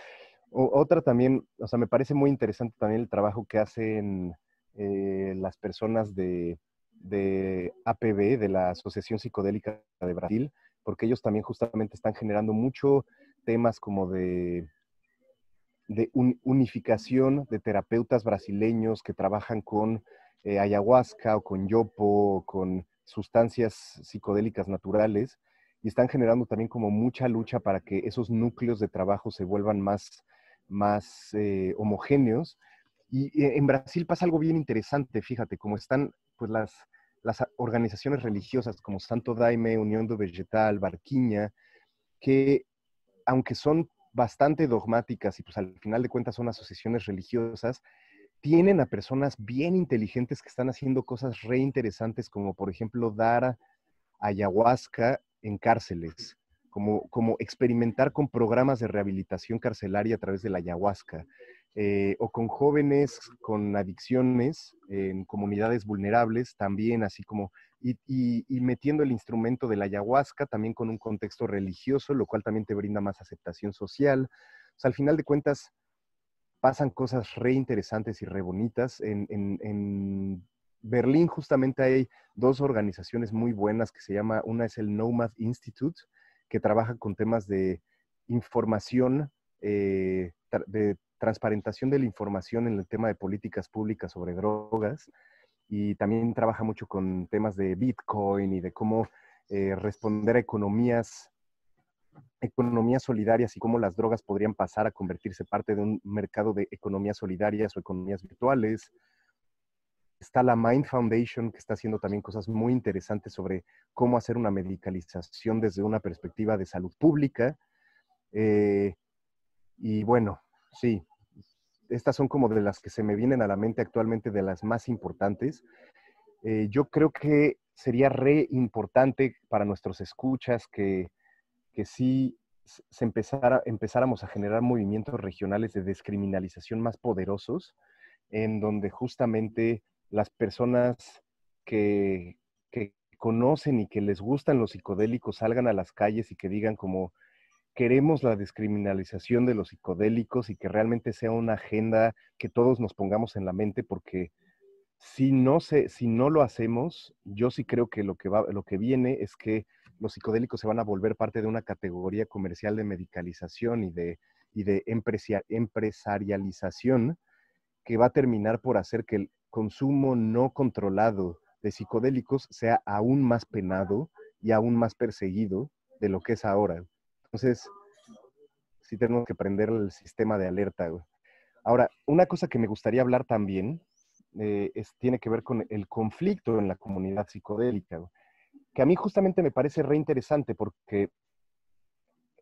otra también, o sea, me parece muy interesante también el trabajo que hacen eh, las personas de, APB, de la Asociación Psicodélica de Brasil, porque ellos también justamente están generando mucho temas como de, unificación de terapeutas brasileños que trabajan con eh, ayahuasca o con yopo o con sustancias psicodélicas naturales y están generando también como mucha lucha para que esos núcleos de trabajo se vuelvan más más eh, homogéneos. Y eh, en Brasil pasa algo bien interesante, fíjate, como están pues las, las organizaciones religiosas como Santo Daime, Unión do Vegetal, Barquiña, que aunque son bastante dogmáticas y pues al final de cuentas son asociaciones religiosas, tienen a personas bien inteligentes que están haciendo cosas re interesantes, como por ejemplo dar ayahuasca en cárceles como, como experimentar con programas de rehabilitación carcelaria a través de la ayahuasca, eh, o con jóvenes con adicciones en comunidades vulnerables también, así como, y, metiendo el instrumento de la ayahuasca también con un contexto religioso, lo cual también te brinda más aceptación social. O sea, al final de cuentas, pasan cosas re interesantes y re bonitas. En, en, en Berlín justamente hay dos organizaciones muy buenas que se llama, una es el Nomad Institute, que trabaja con temas de información, eh, de transparentación de la información en el tema de políticas públicas sobre drogas y también trabaja mucho con temas de Bitcoin y de cómo eh, responder a economías, economías solidarias y cómo las drogas podrían pasar a convertirse parte de un mercado de economías solidarias o economías virtuales. Está la Mind Foundation, que está haciendo también cosas muy interesantes sobre cómo hacer una medicalización desde una perspectiva de salud pública. Eh, y bueno, sí, estas son como de las que se me vienen a la mente actualmente, de las más importantes. Eh, yo creo que sería re importante para nuestros escuchas que, que sí se empezara, empezáramos a generar movimientos regionales de descriminalización más poderosos, en donde justamente las personas que, que conocen y que les gustan los psicodélicos salgan a las calles y que digan como queremos la descriminalización de los psicodélicos y que realmente sea una agenda que todos nos pongamos en la mente porque si no, se, si no lo hacemos, yo sí creo que lo que, va, lo que viene es que los psicodélicos se van a volver parte de una categoría comercial de medicalización y de, y de empresarialización que va a terminar por hacer que el consumo no controlado de psicodélicos sea aún más penado y aún más perseguido de lo que es ahora. Entonces, sí tenemos que prender el sistema de alerta. Ahora, una cosa que me gustaría hablar también eh, es, tiene que ver con el conflicto en la comunidad psicodélica, que a mí justamente me parece re interesante porque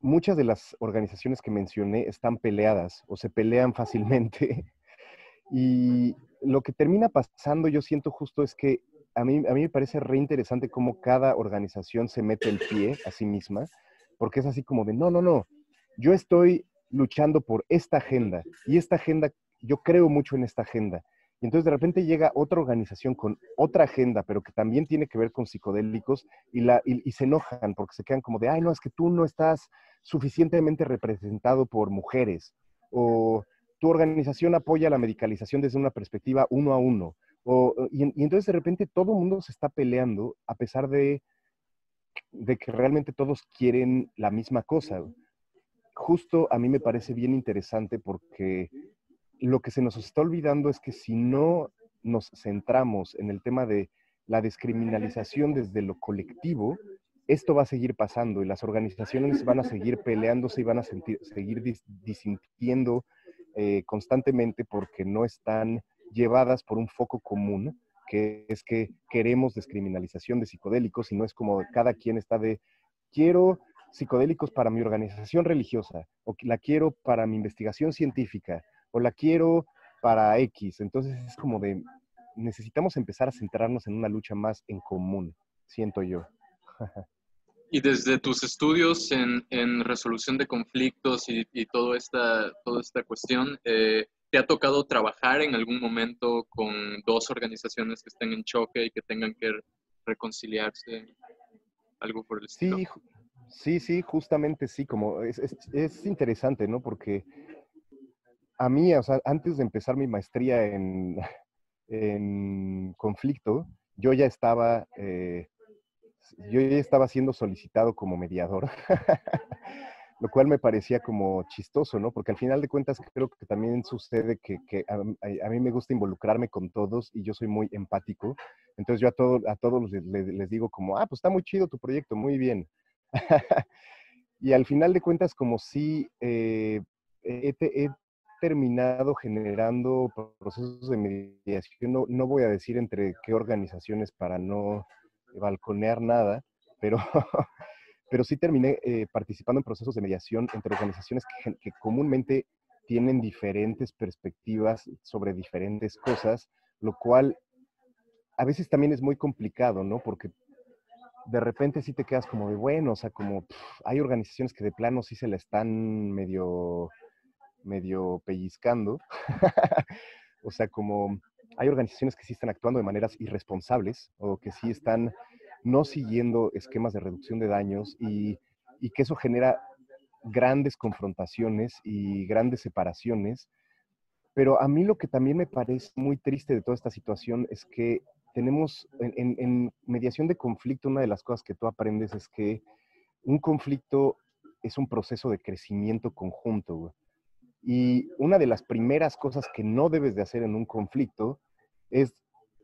muchas de las organizaciones que mencioné están peleadas o se pelean fácilmente. Y lo que termina pasando, yo siento justo, es que a mí, a mí me parece re interesante cómo cada organización se mete el pie a sí misma, porque es así como de, no, no, no, yo estoy luchando por esta agenda y esta agenda, yo creo mucho en esta agenda. Y entonces de repente llega otra organización con otra agenda, pero que también tiene que ver con psicodélicos y, y, se enojan porque se quedan como de, ay, no, es que tú no estás suficientemente representado por mujeres o tu organización apoya la medicalización desde una perspectiva uno a uno. O, y, entonces de repente todo el mundo se está peleando a pesar de, de que realmente todos quieren la misma cosa. Justo a mí me parece bien interesante porque lo que se nos está olvidando es que si no nos centramos en el tema de la descriminalización desde lo colectivo, esto va a seguir pasando y las organizaciones van a seguir peleándose y van a seguir disintiendo eh, constantemente porque no están llevadas por un foco común, que es que queremos descriminalización de psicodélicos y no es como cada quien está de, quiero psicodélicos para mi organización religiosa o la quiero para mi investigación científica o la quiero para X. Entonces es como de, necesitamos empezar a centrarnos en una lucha más en común, siento yo. y desde tus estudios en, en resolución de conflictos y, y todo esta, toda esta cuestión, eh, ¿te ha tocado trabajar en algún momento con dos organizaciones que estén en choque y que tengan que reconciliarse? Algo por el estilo. Sí, sí, sí, justamente sí, como es, es, es interesante, ¿no? Porque a mí, o sea, antes de empezar mi maestría en, en conflicto, yo ya estaba, eh, yo ya estaba siendo solicitado como mediador, lo cual me parecía como chistoso, ¿no? Porque al final de cuentas creo que también sucede que, que a, mí me gusta involucrarme con todos y yo soy muy empático, entonces yo a, todo, a todos les, digo como, ah, pues está muy chido tu proyecto, muy bien. y al final de cuentas como si eh, he, he, terminado generando procesos de mediación, no, no, voy a decir entre qué organizaciones para no balconear nada, pero, pero sí terminé eh, participando en procesos de mediación entre organizaciones que, comúnmente tienen diferentes perspectivas sobre diferentes cosas, lo cual a veces también es muy complicado, ¿no? Porque de repente sí te quedas como de, bueno, o sea, como hay organizaciones que de plano sí se la están medio medio pellizcando. o sea, como hay organizaciones que sí están actuando de maneras irresponsables o que sí están no siguiendo esquemas de reducción de daños y, y que eso genera grandes confrontaciones y grandes separaciones. Pero a mí lo que también me parece muy triste de toda esta situación es que tenemos en, mediación de conflicto, una de las cosas que tú aprendes es que un conflicto es un proceso de crecimiento conjunto. Y una de las primeras cosas que no debes de hacer en un conflicto es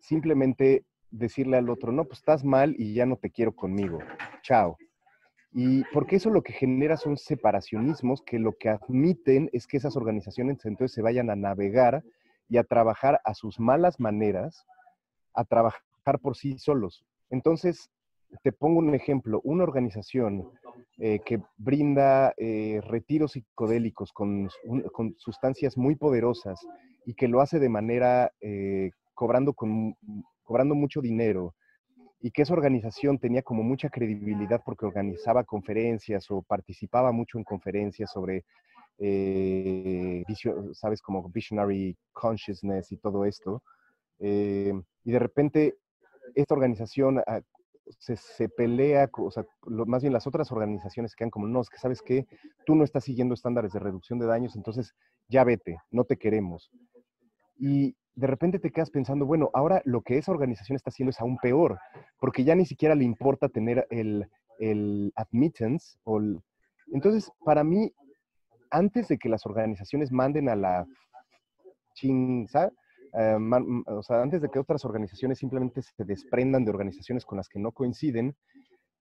simplemente decirle al otro, no, pues estás mal y ya no te quiero conmigo. Chao. Y porque eso lo que genera son separacionismos que lo que admiten es que esas organizaciones entonces se vayan a navegar y a trabajar a sus malas maneras, a trabajar por sí solos. Entonces, te pongo un ejemplo, una organización eh, que brinda eh, retiros psicodélicos con, sustancias muy poderosas y que lo hace de manera eh, cobrando, con, cobrando mucho dinero y que esa organización tenía como mucha credibilidad porque organizaba conferencias o participaba mucho en conferencias sobre, sabes, como visionary consciousness y todo esto. y de repente esta organización ah, se, pelea, o sea, más bien las otras organizaciones quedan como, no, es que sabes que tú no estás siguiendo estándares de reducción de daños, entonces ya vete, no te queremos. Y de repente te quedas pensando, bueno, ahora lo que esa organización está haciendo es aún peor, porque ya ni siquiera le importa tener el, el admittance. O Entonces, para mí, antes de que las organizaciones manden a la chingada, eh, o sea, antes de que otras organizaciones simplemente se desprendan de organizaciones con las que no coinciden,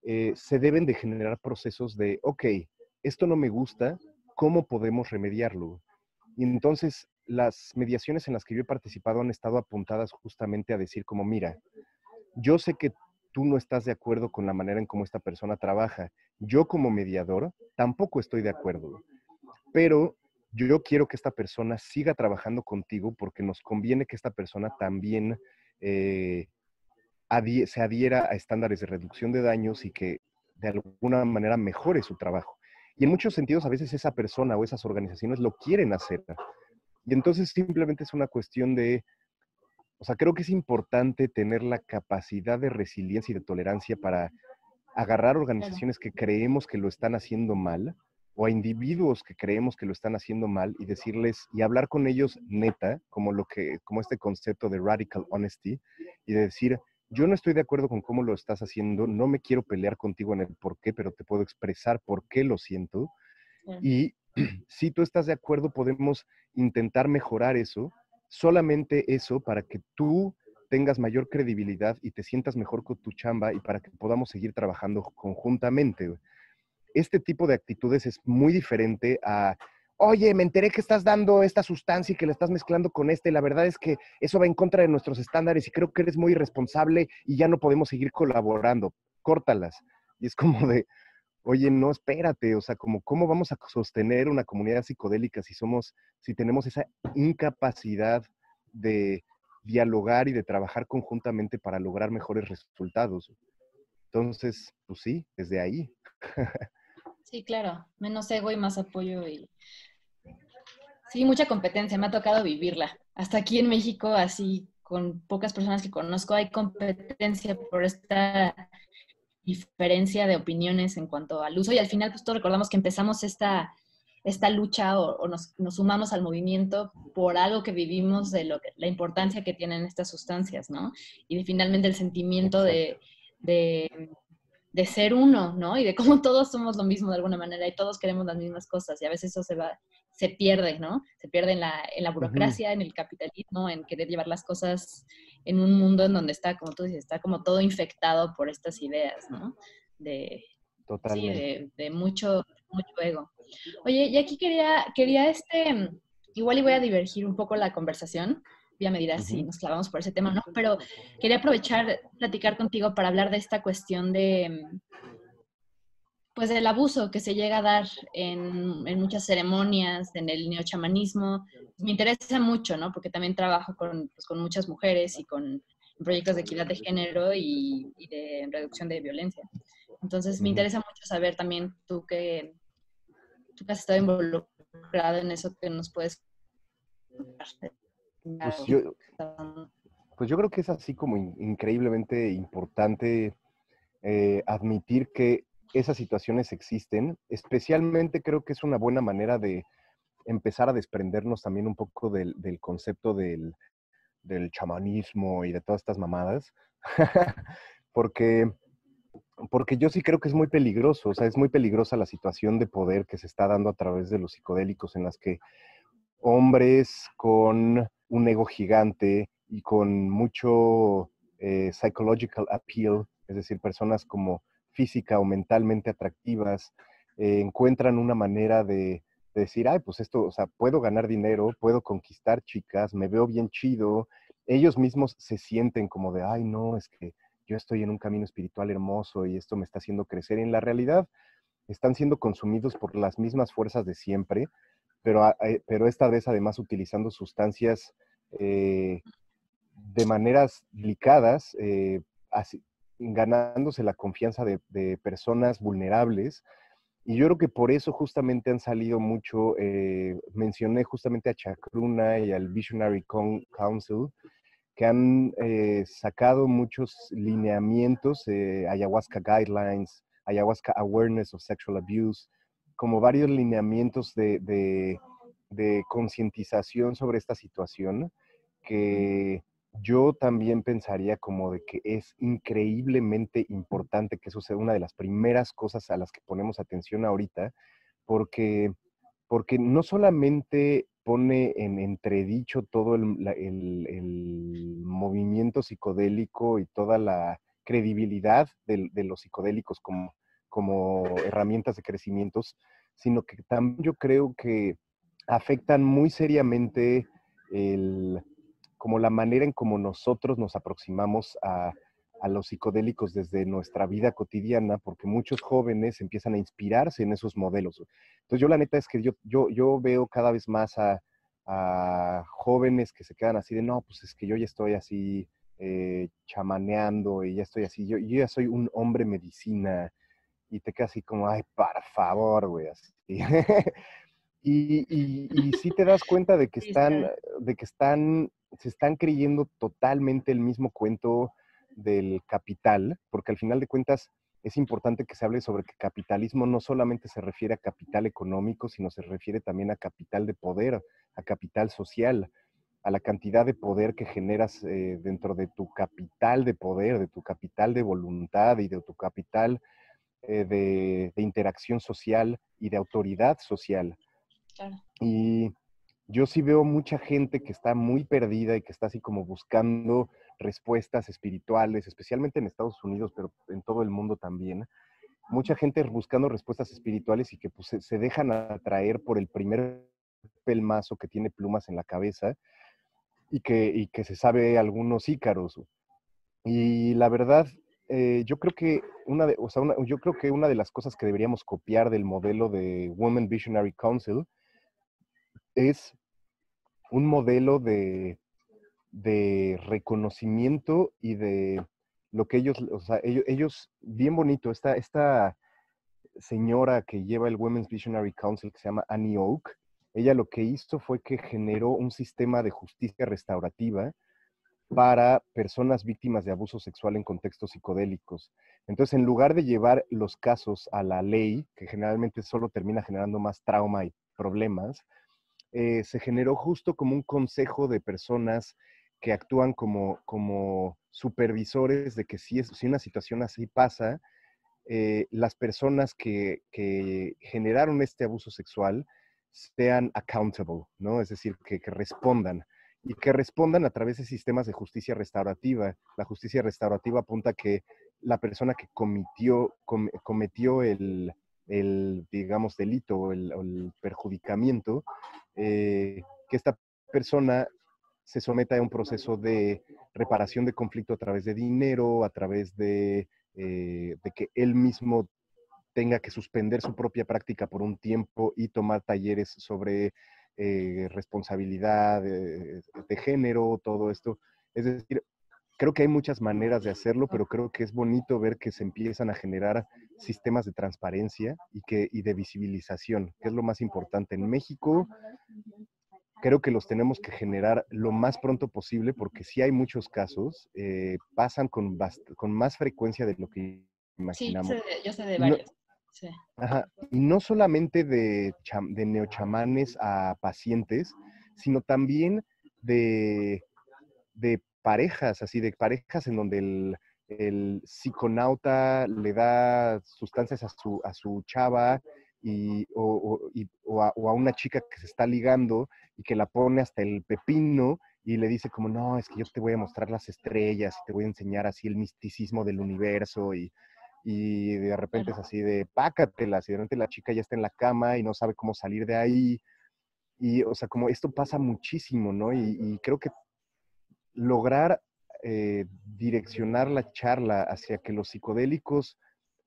eh, se deben de generar procesos de, ok, esto no me gusta, ¿cómo podemos remediarlo? Y entonces las mediaciones en las que yo he participado han estado apuntadas justamente a decir como, mira, yo sé que tú no estás de acuerdo con la manera en cómo esta persona trabaja. Yo como mediador tampoco estoy de acuerdo, pero yo quiero que esta persona siga trabajando contigo porque nos conviene que esta persona también eh, se adhiera a estándares de reducción de daños y que de alguna manera mejore su trabajo. Y en muchos sentidos, a veces esa persona o esas organizaciones lo quieren hacer. Y entonces simplemente es una cuestión de, o sea, creo que es importante tener la capacidad de resiliencia y de tolerancia para agarrar organizaciones que creemos que lo están haciendo mal o a individuos que creemos que lo están haciendo mal y decirles y hablar con ellos neta, como lo que como este concepto de radical honesty y de decir, yo no estoy de acuerdo con cómo lo estás haciendo, no me quiero pelear contigo en el por qué, pero te puedo expresar por qué lo siento. Y si tú estás de acuerdo, podemos intentar mejorar eso, solamente eso para que tú tengas mayor credibilidad y te sientas mejor con tu chamba y para que podamos seguir trabajando conjuntamente este tipo de actitudes es muy diferente a, oye, me enteré que estás dando esta sustancia y que la estás mezclando con esta, y la verdad es que eso va en contra de nuestros estándares y creo que eres muy irresponsable y ya no podemos seguir colaborando. Córtalas. Y es como de, oye, no, espérate, o sea, como, ¿cómo vamos a sostener una comunidad psicodélica si somos, si tenemos esa incapacidad de dialogar y de trabajar conjuntamente para lograr mejores resultados? Entonces, pues sí, desde ahí. Sí, claro, menos ego y más apoyo y sí, mucha competencia, me ha tocado vivirla. Hasta aquí en México, así con pocas personas que conozco, hay competencia por esta diferencia de opiniones en cuanto al uso y al final pues todos recordamos que empezamos esta, esta lucha o, nos, sumamos al movimiento por algo que vivimos de lo la importancia que tienen estas sustancias, ¿no? Y finalmente el sentimiento de, de ser uno, ¿no? Y de cómo todos somos lo mismo de alguna manera y todos queremos las mismas cosas y a veces eso se va, se pierde, ¿no? Se pierde en la, en la burocracia, en el capitalismo, en querer llevar las cosas en un mundo en donde está, como tú dices, está como todo infectado por estas ideas, ¿no? De, Totalmente. de, mucho, mucho ego. Oye, y aquí quería, quería este, igual y voy a divergir un poco la conversación, ya me dirás si nos clavamos por ese tema o no, pero quería aprovechar, platicar contigo para hablar de esta cuestión de, pues del abuso que se llega a dar en, en muchas ceremonias, en el neochamanismo. Me interesa mucho, ¿no? Porque también trabajo con, pues, con muchas mujeres y con proyectos de equidad de género y, y de reducción de violencia. Entonces, me interesa mucho saber también tú que, tú que has estado involucrado en eso, que nos puedes pues yo, pues yo creo que es así como increíblemente importante eh, admitir que esas situaciones existen. Especialmente creo que es una buena manera de empezar a desprendernos también un poco del, concepto del, chamanismo y de todas estas mamadas. porque, porque yo sí creo que es muy peligroso, o sea, es muy peligrosa la situación de poder que se está dando a través de los psicodélicos en las que hombres con un ego gigante y con mucho eh, psychological appeal, es decir, personas como física o mentalmente atractivas, eh, encuentran una manera de, decir, ay, pues esto, o sea, puedo ganar dinero, puedo conquistar chicas, me veo bien chido. Ellos mismos se sienten como de, ay, no, es que yo estoy en un camino espiritual hermoso y esto me está haciendo crecer. en la realidad están siendo consumidos por las mismas fuerzas de siempre, pero, eh, pero esta vez además utilizando sustancias eh, de maneras delicadas, eh, ganándose la confianza de, de, personas vulnerables. Y yo creo que por eso justamente han salido mucho, mencioné justamente a Chacruna y al Visionary Council, que han sacado muchos lineamientos, ayahuasca guidelines, ayahuasca awareness of sexual abuse, como varios lineamientos de, concientización sobre esta situación que yo también pensaría como de que es increíblemente importante que eso sea una de las primeras cosas a las que ponemos atención ahorita, porque, porque no solamente pone en entredicho todo el, movimiento psicodélico y toda la credibilidad de, de los psicodélicos como, como herramientas de crecimientos, sino que también yo creo que afectan muy seriamente el, como la manera en cómo nosotros nos aproximamos a, a, los psicodélicos desde nuestra vida cotidiana, porque muchos jóvenes empiezan a inspirarse en esos modelos. Entonces yo la neta es que yo, yo, yo veo cada vez más a, a jóvenes que se quedan así de, no, pues es que yo ya estoy así eh, chamaneando y ya estoy así, yo, yo ya soy un hombre medicina y te quedas así como, ay, por favor, güey, así. y, y, sí te das cuenta de que están, de que están, se están creyendo totalmente el mismo cuento del capital, porque al final de cuentas es importante que se hable sobre que capitalismo no solamente se refiere a capital económico, sino se refiere también a capital de poder, a capital social, a la cantidad de poder que generas eh, dentro de tu capital de poder, de tu capital de voluntad y de tu capital eh, de, interacción social y de autoridad social. Y yo sí veo mucha gente que está muy perdida y que está así como buscando respuestas espirituales, especialmente en Estados Unidos, pero en todo el mundo también. Mucha gente buscando respuestas espirituales y que pues, se dejan atraer por el primer pelmazo que tiene plumas en la cabeza y que, se sabe algunos ícaros. Y la verdad, eh, yo creo que una de, o sea, yo creo que una de las cosas que deberíamos copiar del modelo de Women Visionary Council es un modelo de, de reconocimiento y de lo que ellos, o sea, ellos, bien bonito, esta, esta señora que lleva el Women's Visionary Council, que se llama Annie Oak, ella lo que hizo fue que generó un sistema de justicia restaurativa para personas víctimas de abuso sexual en contextos psicodélicos. Entonces, en lugar de llevar los casos a la ley, que generalmente solo termina generando más trauma y problemas, eh, se generó justo como un consejo de personas que actúan como, como supervisores de que si, si una situación así pasa, eh, las personas que, que, generaron este abuso sexual sean accountable, ¿no? Es decir, que, respondan y que respondan a través de sistemas de justicia restaurativa. La justicia restaurativa apunta que la persona que cometió, cometió el, digamos, delito o el, perjudicamiento, eh, que esta persona se someta a un proceso de reparación de conflicto a través de dinero, a través de, eh, de que él mismo tenga que suspender su propia práctica por un tiempo y tomar talleres sobre eh, responsabilidad de, género, todo esto. Es decir, creo que hay muchas maneras de hacerlo, pero creo que es bonito ver que se empiezan a generar sistemas de transparencia y, que, y de visibilización, que es lo más importante. En México, creo que los tenemos que generar lo más pronto posible, porque si hay muchos casos, eh, pasan con, con más frecuencia de lo que imaginamos. Sí, yo sé de varios. Ajá. Y no solamente de, de neochamanes a pacientes, sino también de, de parejas, así de parejas en donde el, el psiconauta le da sustancias a su, a su chava y, o, o, a, o, a, una chica que se está ligando y que la pone hasta el pepino y le dice como, no, es que yo te voy a mostrar las estrellas y te voy a enseñar así el misticismo del universo y y de repente es así de pácatelas y de repente la chica ya está en la cama y no sabe cómo salir de ahí. Y, o sea, como esto pasa muchísimo, ¿no? Y, creo que lograr eh, direccionar la charla hacia que los psicodélicos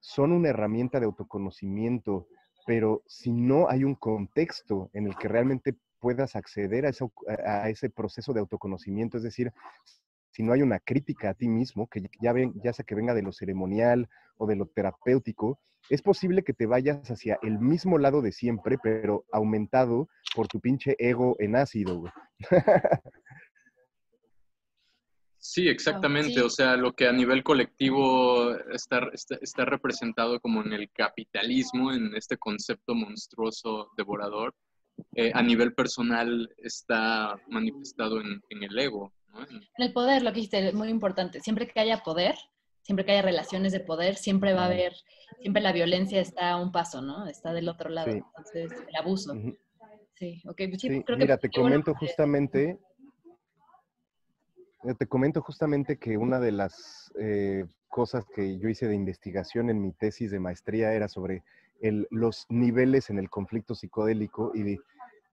son una herramienta de autoconocimiento, pero si no hay un contexto en el que realmente puedas acceder a, ese proceso de autoconocimiento, es decir, si no hay una crítica a ti mismo, que ya, ya sea que venga de lo ceremonial o de lo terapéutico, es posible que te vayas hacia el mismo lado de siempre, pero aumentado por tu pinche ego en ácido. Sí, exactamente. O sea, lo que a nivel colectivo está, está, representado como en el capitalismo, en este concepto monstruoso devorador, eh, a nivel personal está manifestado en, el ego. En el poder, lo que dijiste, es muy importante. Siempre que haya poder, siempre que haya relaciones de poder, siempre va a haber, siempre la violencia está a un paso, ¿no? Está del otro lado. Entonces, el abuso. Sí, ok. Pues sí, mira, te comento justamente, eh, te comento justamente que una de las eh, cosas que yo hice de investigación en mi tesis de maestría era sobre los niveles en el conflicto psicodélico y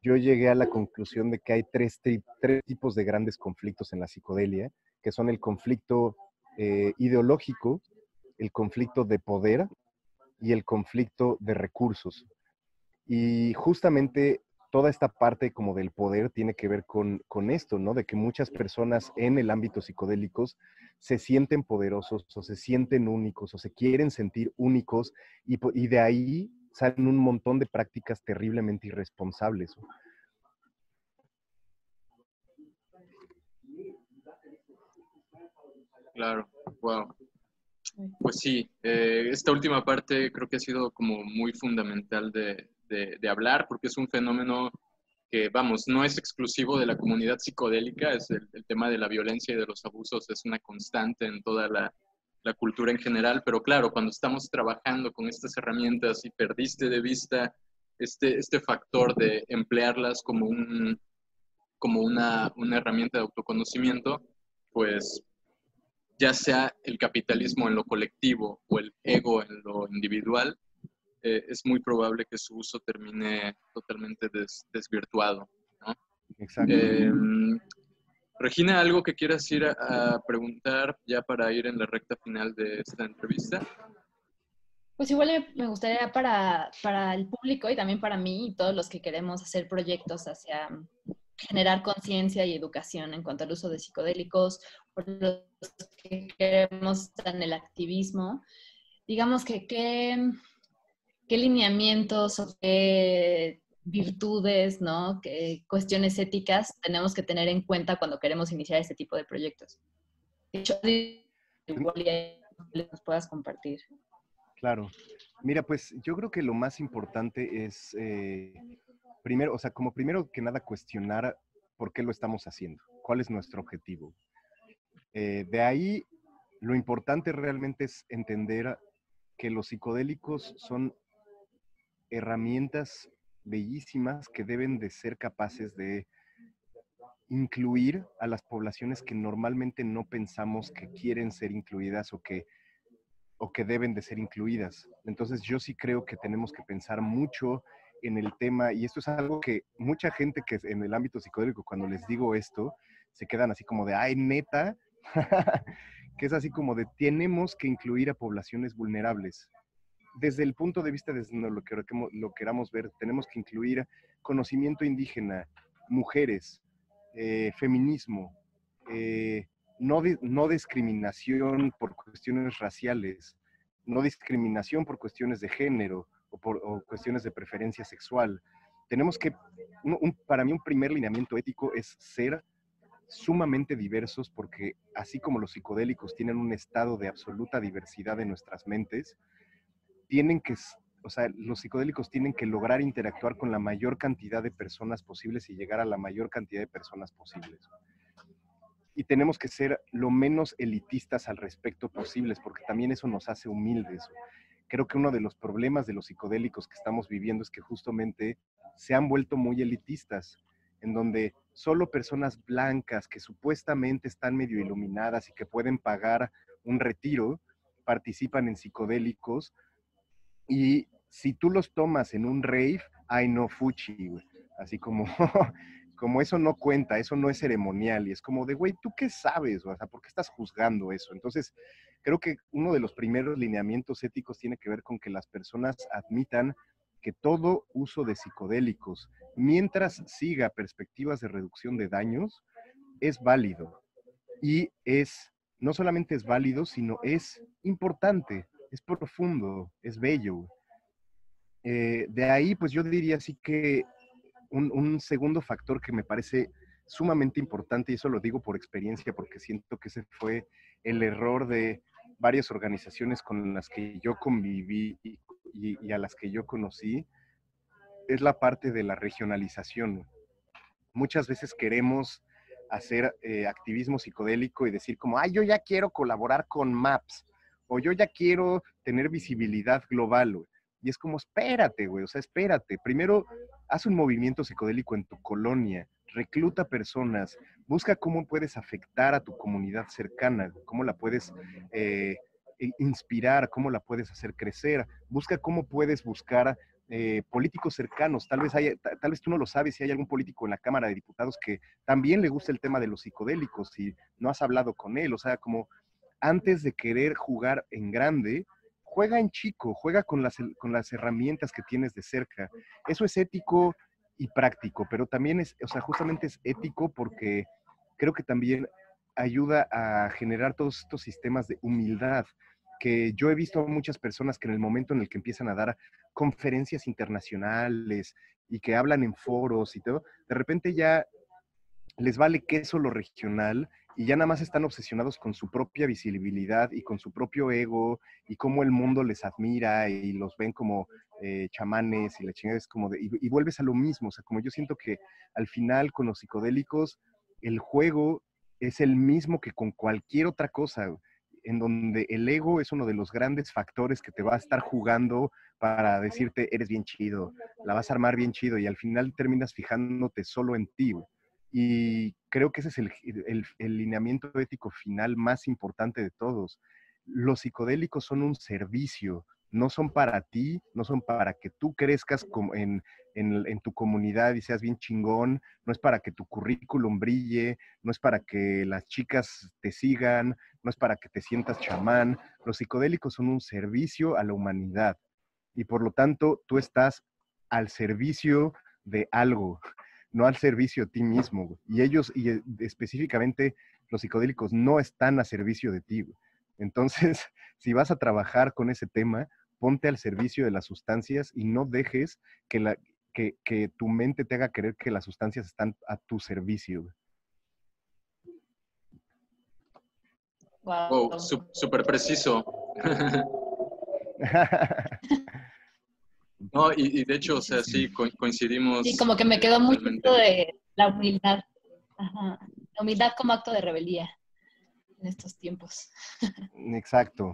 yo llegué a la conclusión de que hay tres, tres tipos de grandes conflictos en la psicodelia, que son el conflicto eh, ideológico, el conflicto de poder y el conflicto de recursos. Y justamente toda esta parte como del poder tiene que ver con, esto, ¿no? De que muchas personas en el ámbito psicodélicos se sienten poderosos o se sienten únicos o se quieren sentir únicos y, y de ahí salen un montón de prácticas terriblemente irresponsables. Claro, wow. Pues sí, eh, esta última parte creo que ha sido como muy fundamental de, de, hablar, porque es un fenómeno que, vamos, no es exclusivo de la comunidad psicodélica, es el, tema de la violencia y de los abusos es una constante en toda la, la, cultura en general, pero claro, cuando estamos trabajando con estas herramientas y perdiste de vista este, este factor de emplearlas como, un, como una, una herramienta de autoconocimiento, pues ya sea el capitalismo en lo colectivo o el ego en lo individual, eh, es muy probable que su uso termine totalmente desvirtuado. Exacto. Em, Regina, ¿algo que quieras ir a, preguntar ya para ir en la recta final de esta entrevista? Pues igual me gustaría para, para el público y también para mí y todos los que queremos hacer proyectos hacia generar conciencia y educación en cuanto al uso de psicodélicos, por los que queremos estar en el activismo, digamos que qué qué lineamientos o qué virtudes, ¿no? ¿Qué cuestiones éticas tenemos que tener en cuenta cuando queremos iniciar este tipo de proyectos? Nos puedas compartir. Claro. Mira, pues yo creo que lo más importante es, eh, primero, o sea, como primero que nada, cuestionar por qué lo estamos haciendo, cuál es nuestro objetivo. Eh, de ahí, lo importante realmente es entender que los psicodélicos son herramientas bellísimas que deben de ser capaces de incluir a las poblaciones que normalmente no pensamos que quieren ser incluidas o que, o que deben de ser incluidas. Entonces yo sí creo que tenemos que pensar mucho en el tema, y esto es algo que mucha gente que en el ámbito psicodélico, cuando les digo esto, se quedan así como de, ay, neta, que es así como de, tenemos que incluir a poblaciones vulnerables desde el punto de vista de lo que lo queramos ver, tenemos que incluir conocimiento indígena, mujeres, eh, feminismo, eh, no, no discriminación por cuestiones raciales, no discriminación por cuestiones de género o por cuestiones de preferencia sexual. Tenemos que, para mí un primer lineamiento ético es ser sumamente diversos porque así como los psicodélicos tienen un estado de absoluta diversidad en nuestras mentes, tienen que, o sea, los psicodélicos tienen que lograr interactuar con la mayor cantidad de personas posibles y llegar a la mayor cantidad de personas posibles. Y tenemos que ser lo menos elitistas al respecto posibles, porque también eso nos hace humildes. Creo que uno de los problemas de los psicodélicos que estamos viviendo es que justamente se han vuelto muy elitistas, en donde solo personas blancas que supuestamente están medio iluminadas y que pueden pagar un retiro participan en psicodélicos y si tú los tomas en un rave, ay no, fuchi, Así como, como eso no cuenta, eso no es ceremonial y es como de, güey, ¿tú qué sabes? O sea, ¿por qué estás juzgando eso? Entonces, creo que uno de los primeros lineamientos éticos tiene que ver con que las personas admitan que todo uso de psicodélicos, mientras siga perspectivas de reducción de daños, es válido. Y es, no solamente es válido, sino es importante, es profundo, es bello. Eh, de ahí, pues yo diría así que un, segundo factor que me parece sumamente importante, y eso lo digo por experiencia, porque siento que ese fue el error de varias organizaciones con las que yo conviví y, a las que yo conocí, es la parte de la regionalización. Muchas veces queremos hacer eh, activismo psicodélico y decir como, ay, yo ya quiero colaborar con MAPS, o yo ya quiero tener visibilidad global. Y es como, espérate, güey, o sea, espérate. Primero, haz un movimiento psicodélico en tu colonia, recluta personas, busca cómo puedes afectar a tu comunidad cercana, cómo la puedes eh, inspirar, cómo la puedes hacer crecer, busca cómo puedes buscar eh, políticos cercanos. Tal vez, haya, tal vez tú no lo sabes si hay algún político en la Cámara de Diputados que también le gusta el tema de los psicodélicos y no has hablado con él. O sea, como antes de querer jugar en grande, juega en chico, juega con las, con las herramientas que tienes de cerca. Eso es ético y práctico, pero también es, o sea, justamente es ético porque creo que también ayuda a generar todos estos sistemas de humildad que yo he visto a muchas personas que en el momento en el que empiezan a dar conferencias internacionales y que hablan en foros y todo, de repente ya les vale queso lo regional y ya nada más están obsesionados con su propia visibilidad y con su propio ego y cómo el mundo les admira y los ven como eh, chamanes y la chingada es como de, y, vuelves a lo mismo, o sea, como yo siento que al final con los psicodélicos el juego es el mismo que con cualquier otra cosa, en donde el ego es uno de los grandes factores que te va a estar jugando para decirte, eres bien chido, la vas a armar bien chido y al final terminas fijándote solo en ti. Y creo que ese es el, lineamiento ético final más importante de todos. Los psicodélicos son un servicio, no son para ti, no son para que tú crezcas en, en, tu comunidad y seas bien chingón, no es para que tu currículum brille, no es para que las chicas te sigan, no es para que te sientas chamán. Los psicodélicos son un servicio a la humanidad y por lo tanto tú estás al servicio de algo no al servicio de ti mismo. Y ellos, y eh, específicamente los psicodélicos, no están a servicio de ti. Entonces, si vas a trabajar con ese tema, ponte al servicio de las sustancias y no dejes que, la, que, tu mente te haga creer que las sustancias están a tu servicio. Wow, súper preciso. No, y, de hecho, o sea, sí, coincidimos. Sí, como que me quedó mucho de la humildad. La humildad como acto de rebeldía en estos tiempos. Exacto,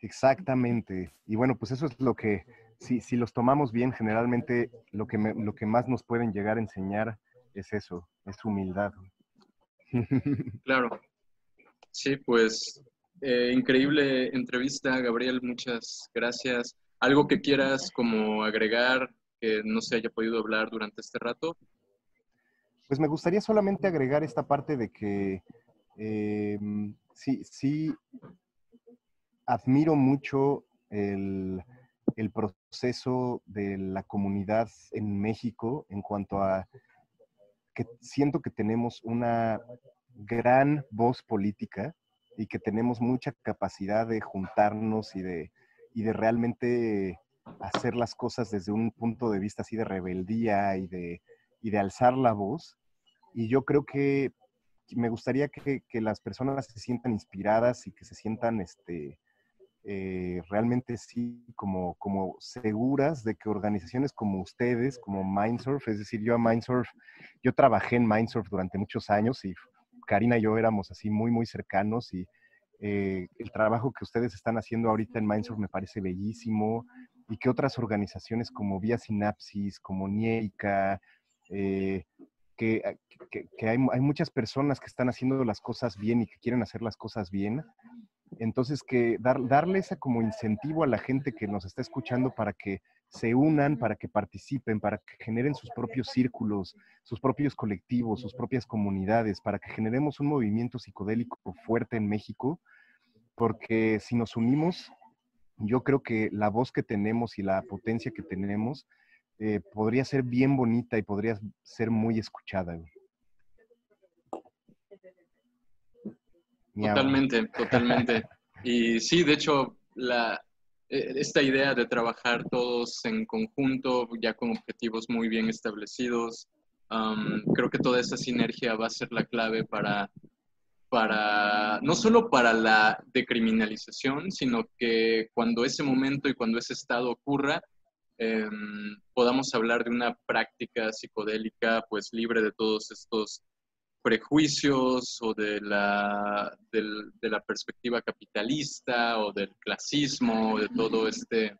exactamente. Y bueno, pues eso es lo que, si, si los tomamos bien, generalmente lo que, lo que más nos pueden llegar a enseñar es eso, es humildad. Claro. Sí, pues eh, increíble entrevista, Gabriel, muchas gracias. ¿Algo que quieras como agregar que no se haya podido hablar durante este rato? Pues me gustaría solamente agregar esta parte de que em, sí, sí admiro mucho el, el, proceso de la comunidad en México en cuanto a que siento que tenemos una gran voz política y que tenemos mucha capacidad de juntarnos y de y de realmente hacer las cosas desde un punto de vista así de rebeldía y de, y de alzar la voz. Y yo creo que me gustaría que, que las personas se sientan inspiradas y que se sientan este, eh, realmente sí como, como seguras de que organizaciones como ustedes, como Mindsurf, es decir, yo a Mindsurf, yo trabajé en Mindsurf durante muchos años y Karina y yo éramos así muy, muy cercanos y eh, el trabajo que ustedes están haciendo ahorita en Mindsurf me parece bellísimo y que otras organizaciones como Vía Sinapsis, como Nieica, eh, que, hay, muchas personas que están haciendo las cosas bien y que quieren hacer las cosas bien, Entonces, que dar, darle esa como incentivo a la gente que nos está escuchando para que se unan, para que participen, para que generen sus propios círculos, sus propios colectivos, sus propias comunidades, para que generemos un movimiento psicodélico fuerte en México, porque si nos unimos, yo creo que la voz que tenemos y la potencia que tenemos eh, podría ser bien bonita y podría ser muy escuchada. Totalmente, totalmente. Y sí, de hecho, la, e, esta idea de trabajar todos en conjunto, ya con objetivos muy bien establecidos, creo que toda esa sinergia va a ser la clave para, para, no solo para la decriminalización, sino que cuando ese momento y cuando ese estado ocurra, em, podamos hablar de una práctica psicodélica pues libre de todos estos prejuicios o de la, de la perspectiva capitalista o del clasismo, de todo este,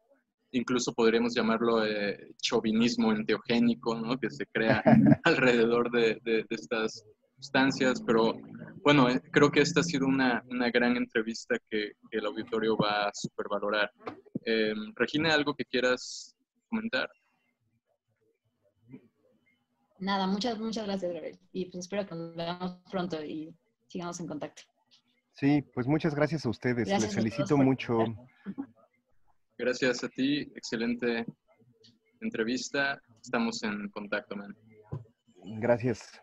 incluso podríamos llamarlo eh, chauvinismo enteogénico, ¿no? que se crea alrededor de, de, estas sustancias. Pero bueno, eh, creo que esta ha sido una, una gran entrevista que, que, el auditorio va a supervalorar. Eh, Regina, ¿algo que quieras comentar? nada, muchas, muchas gracias, Y pues espero que nos veamos pronto y sigamos en contacto. Sí, pues muchas gracias a ustedes. Les felicito mucho. Gracias a ti, excelente entrevista. Estamos en contacto, man. Gracias.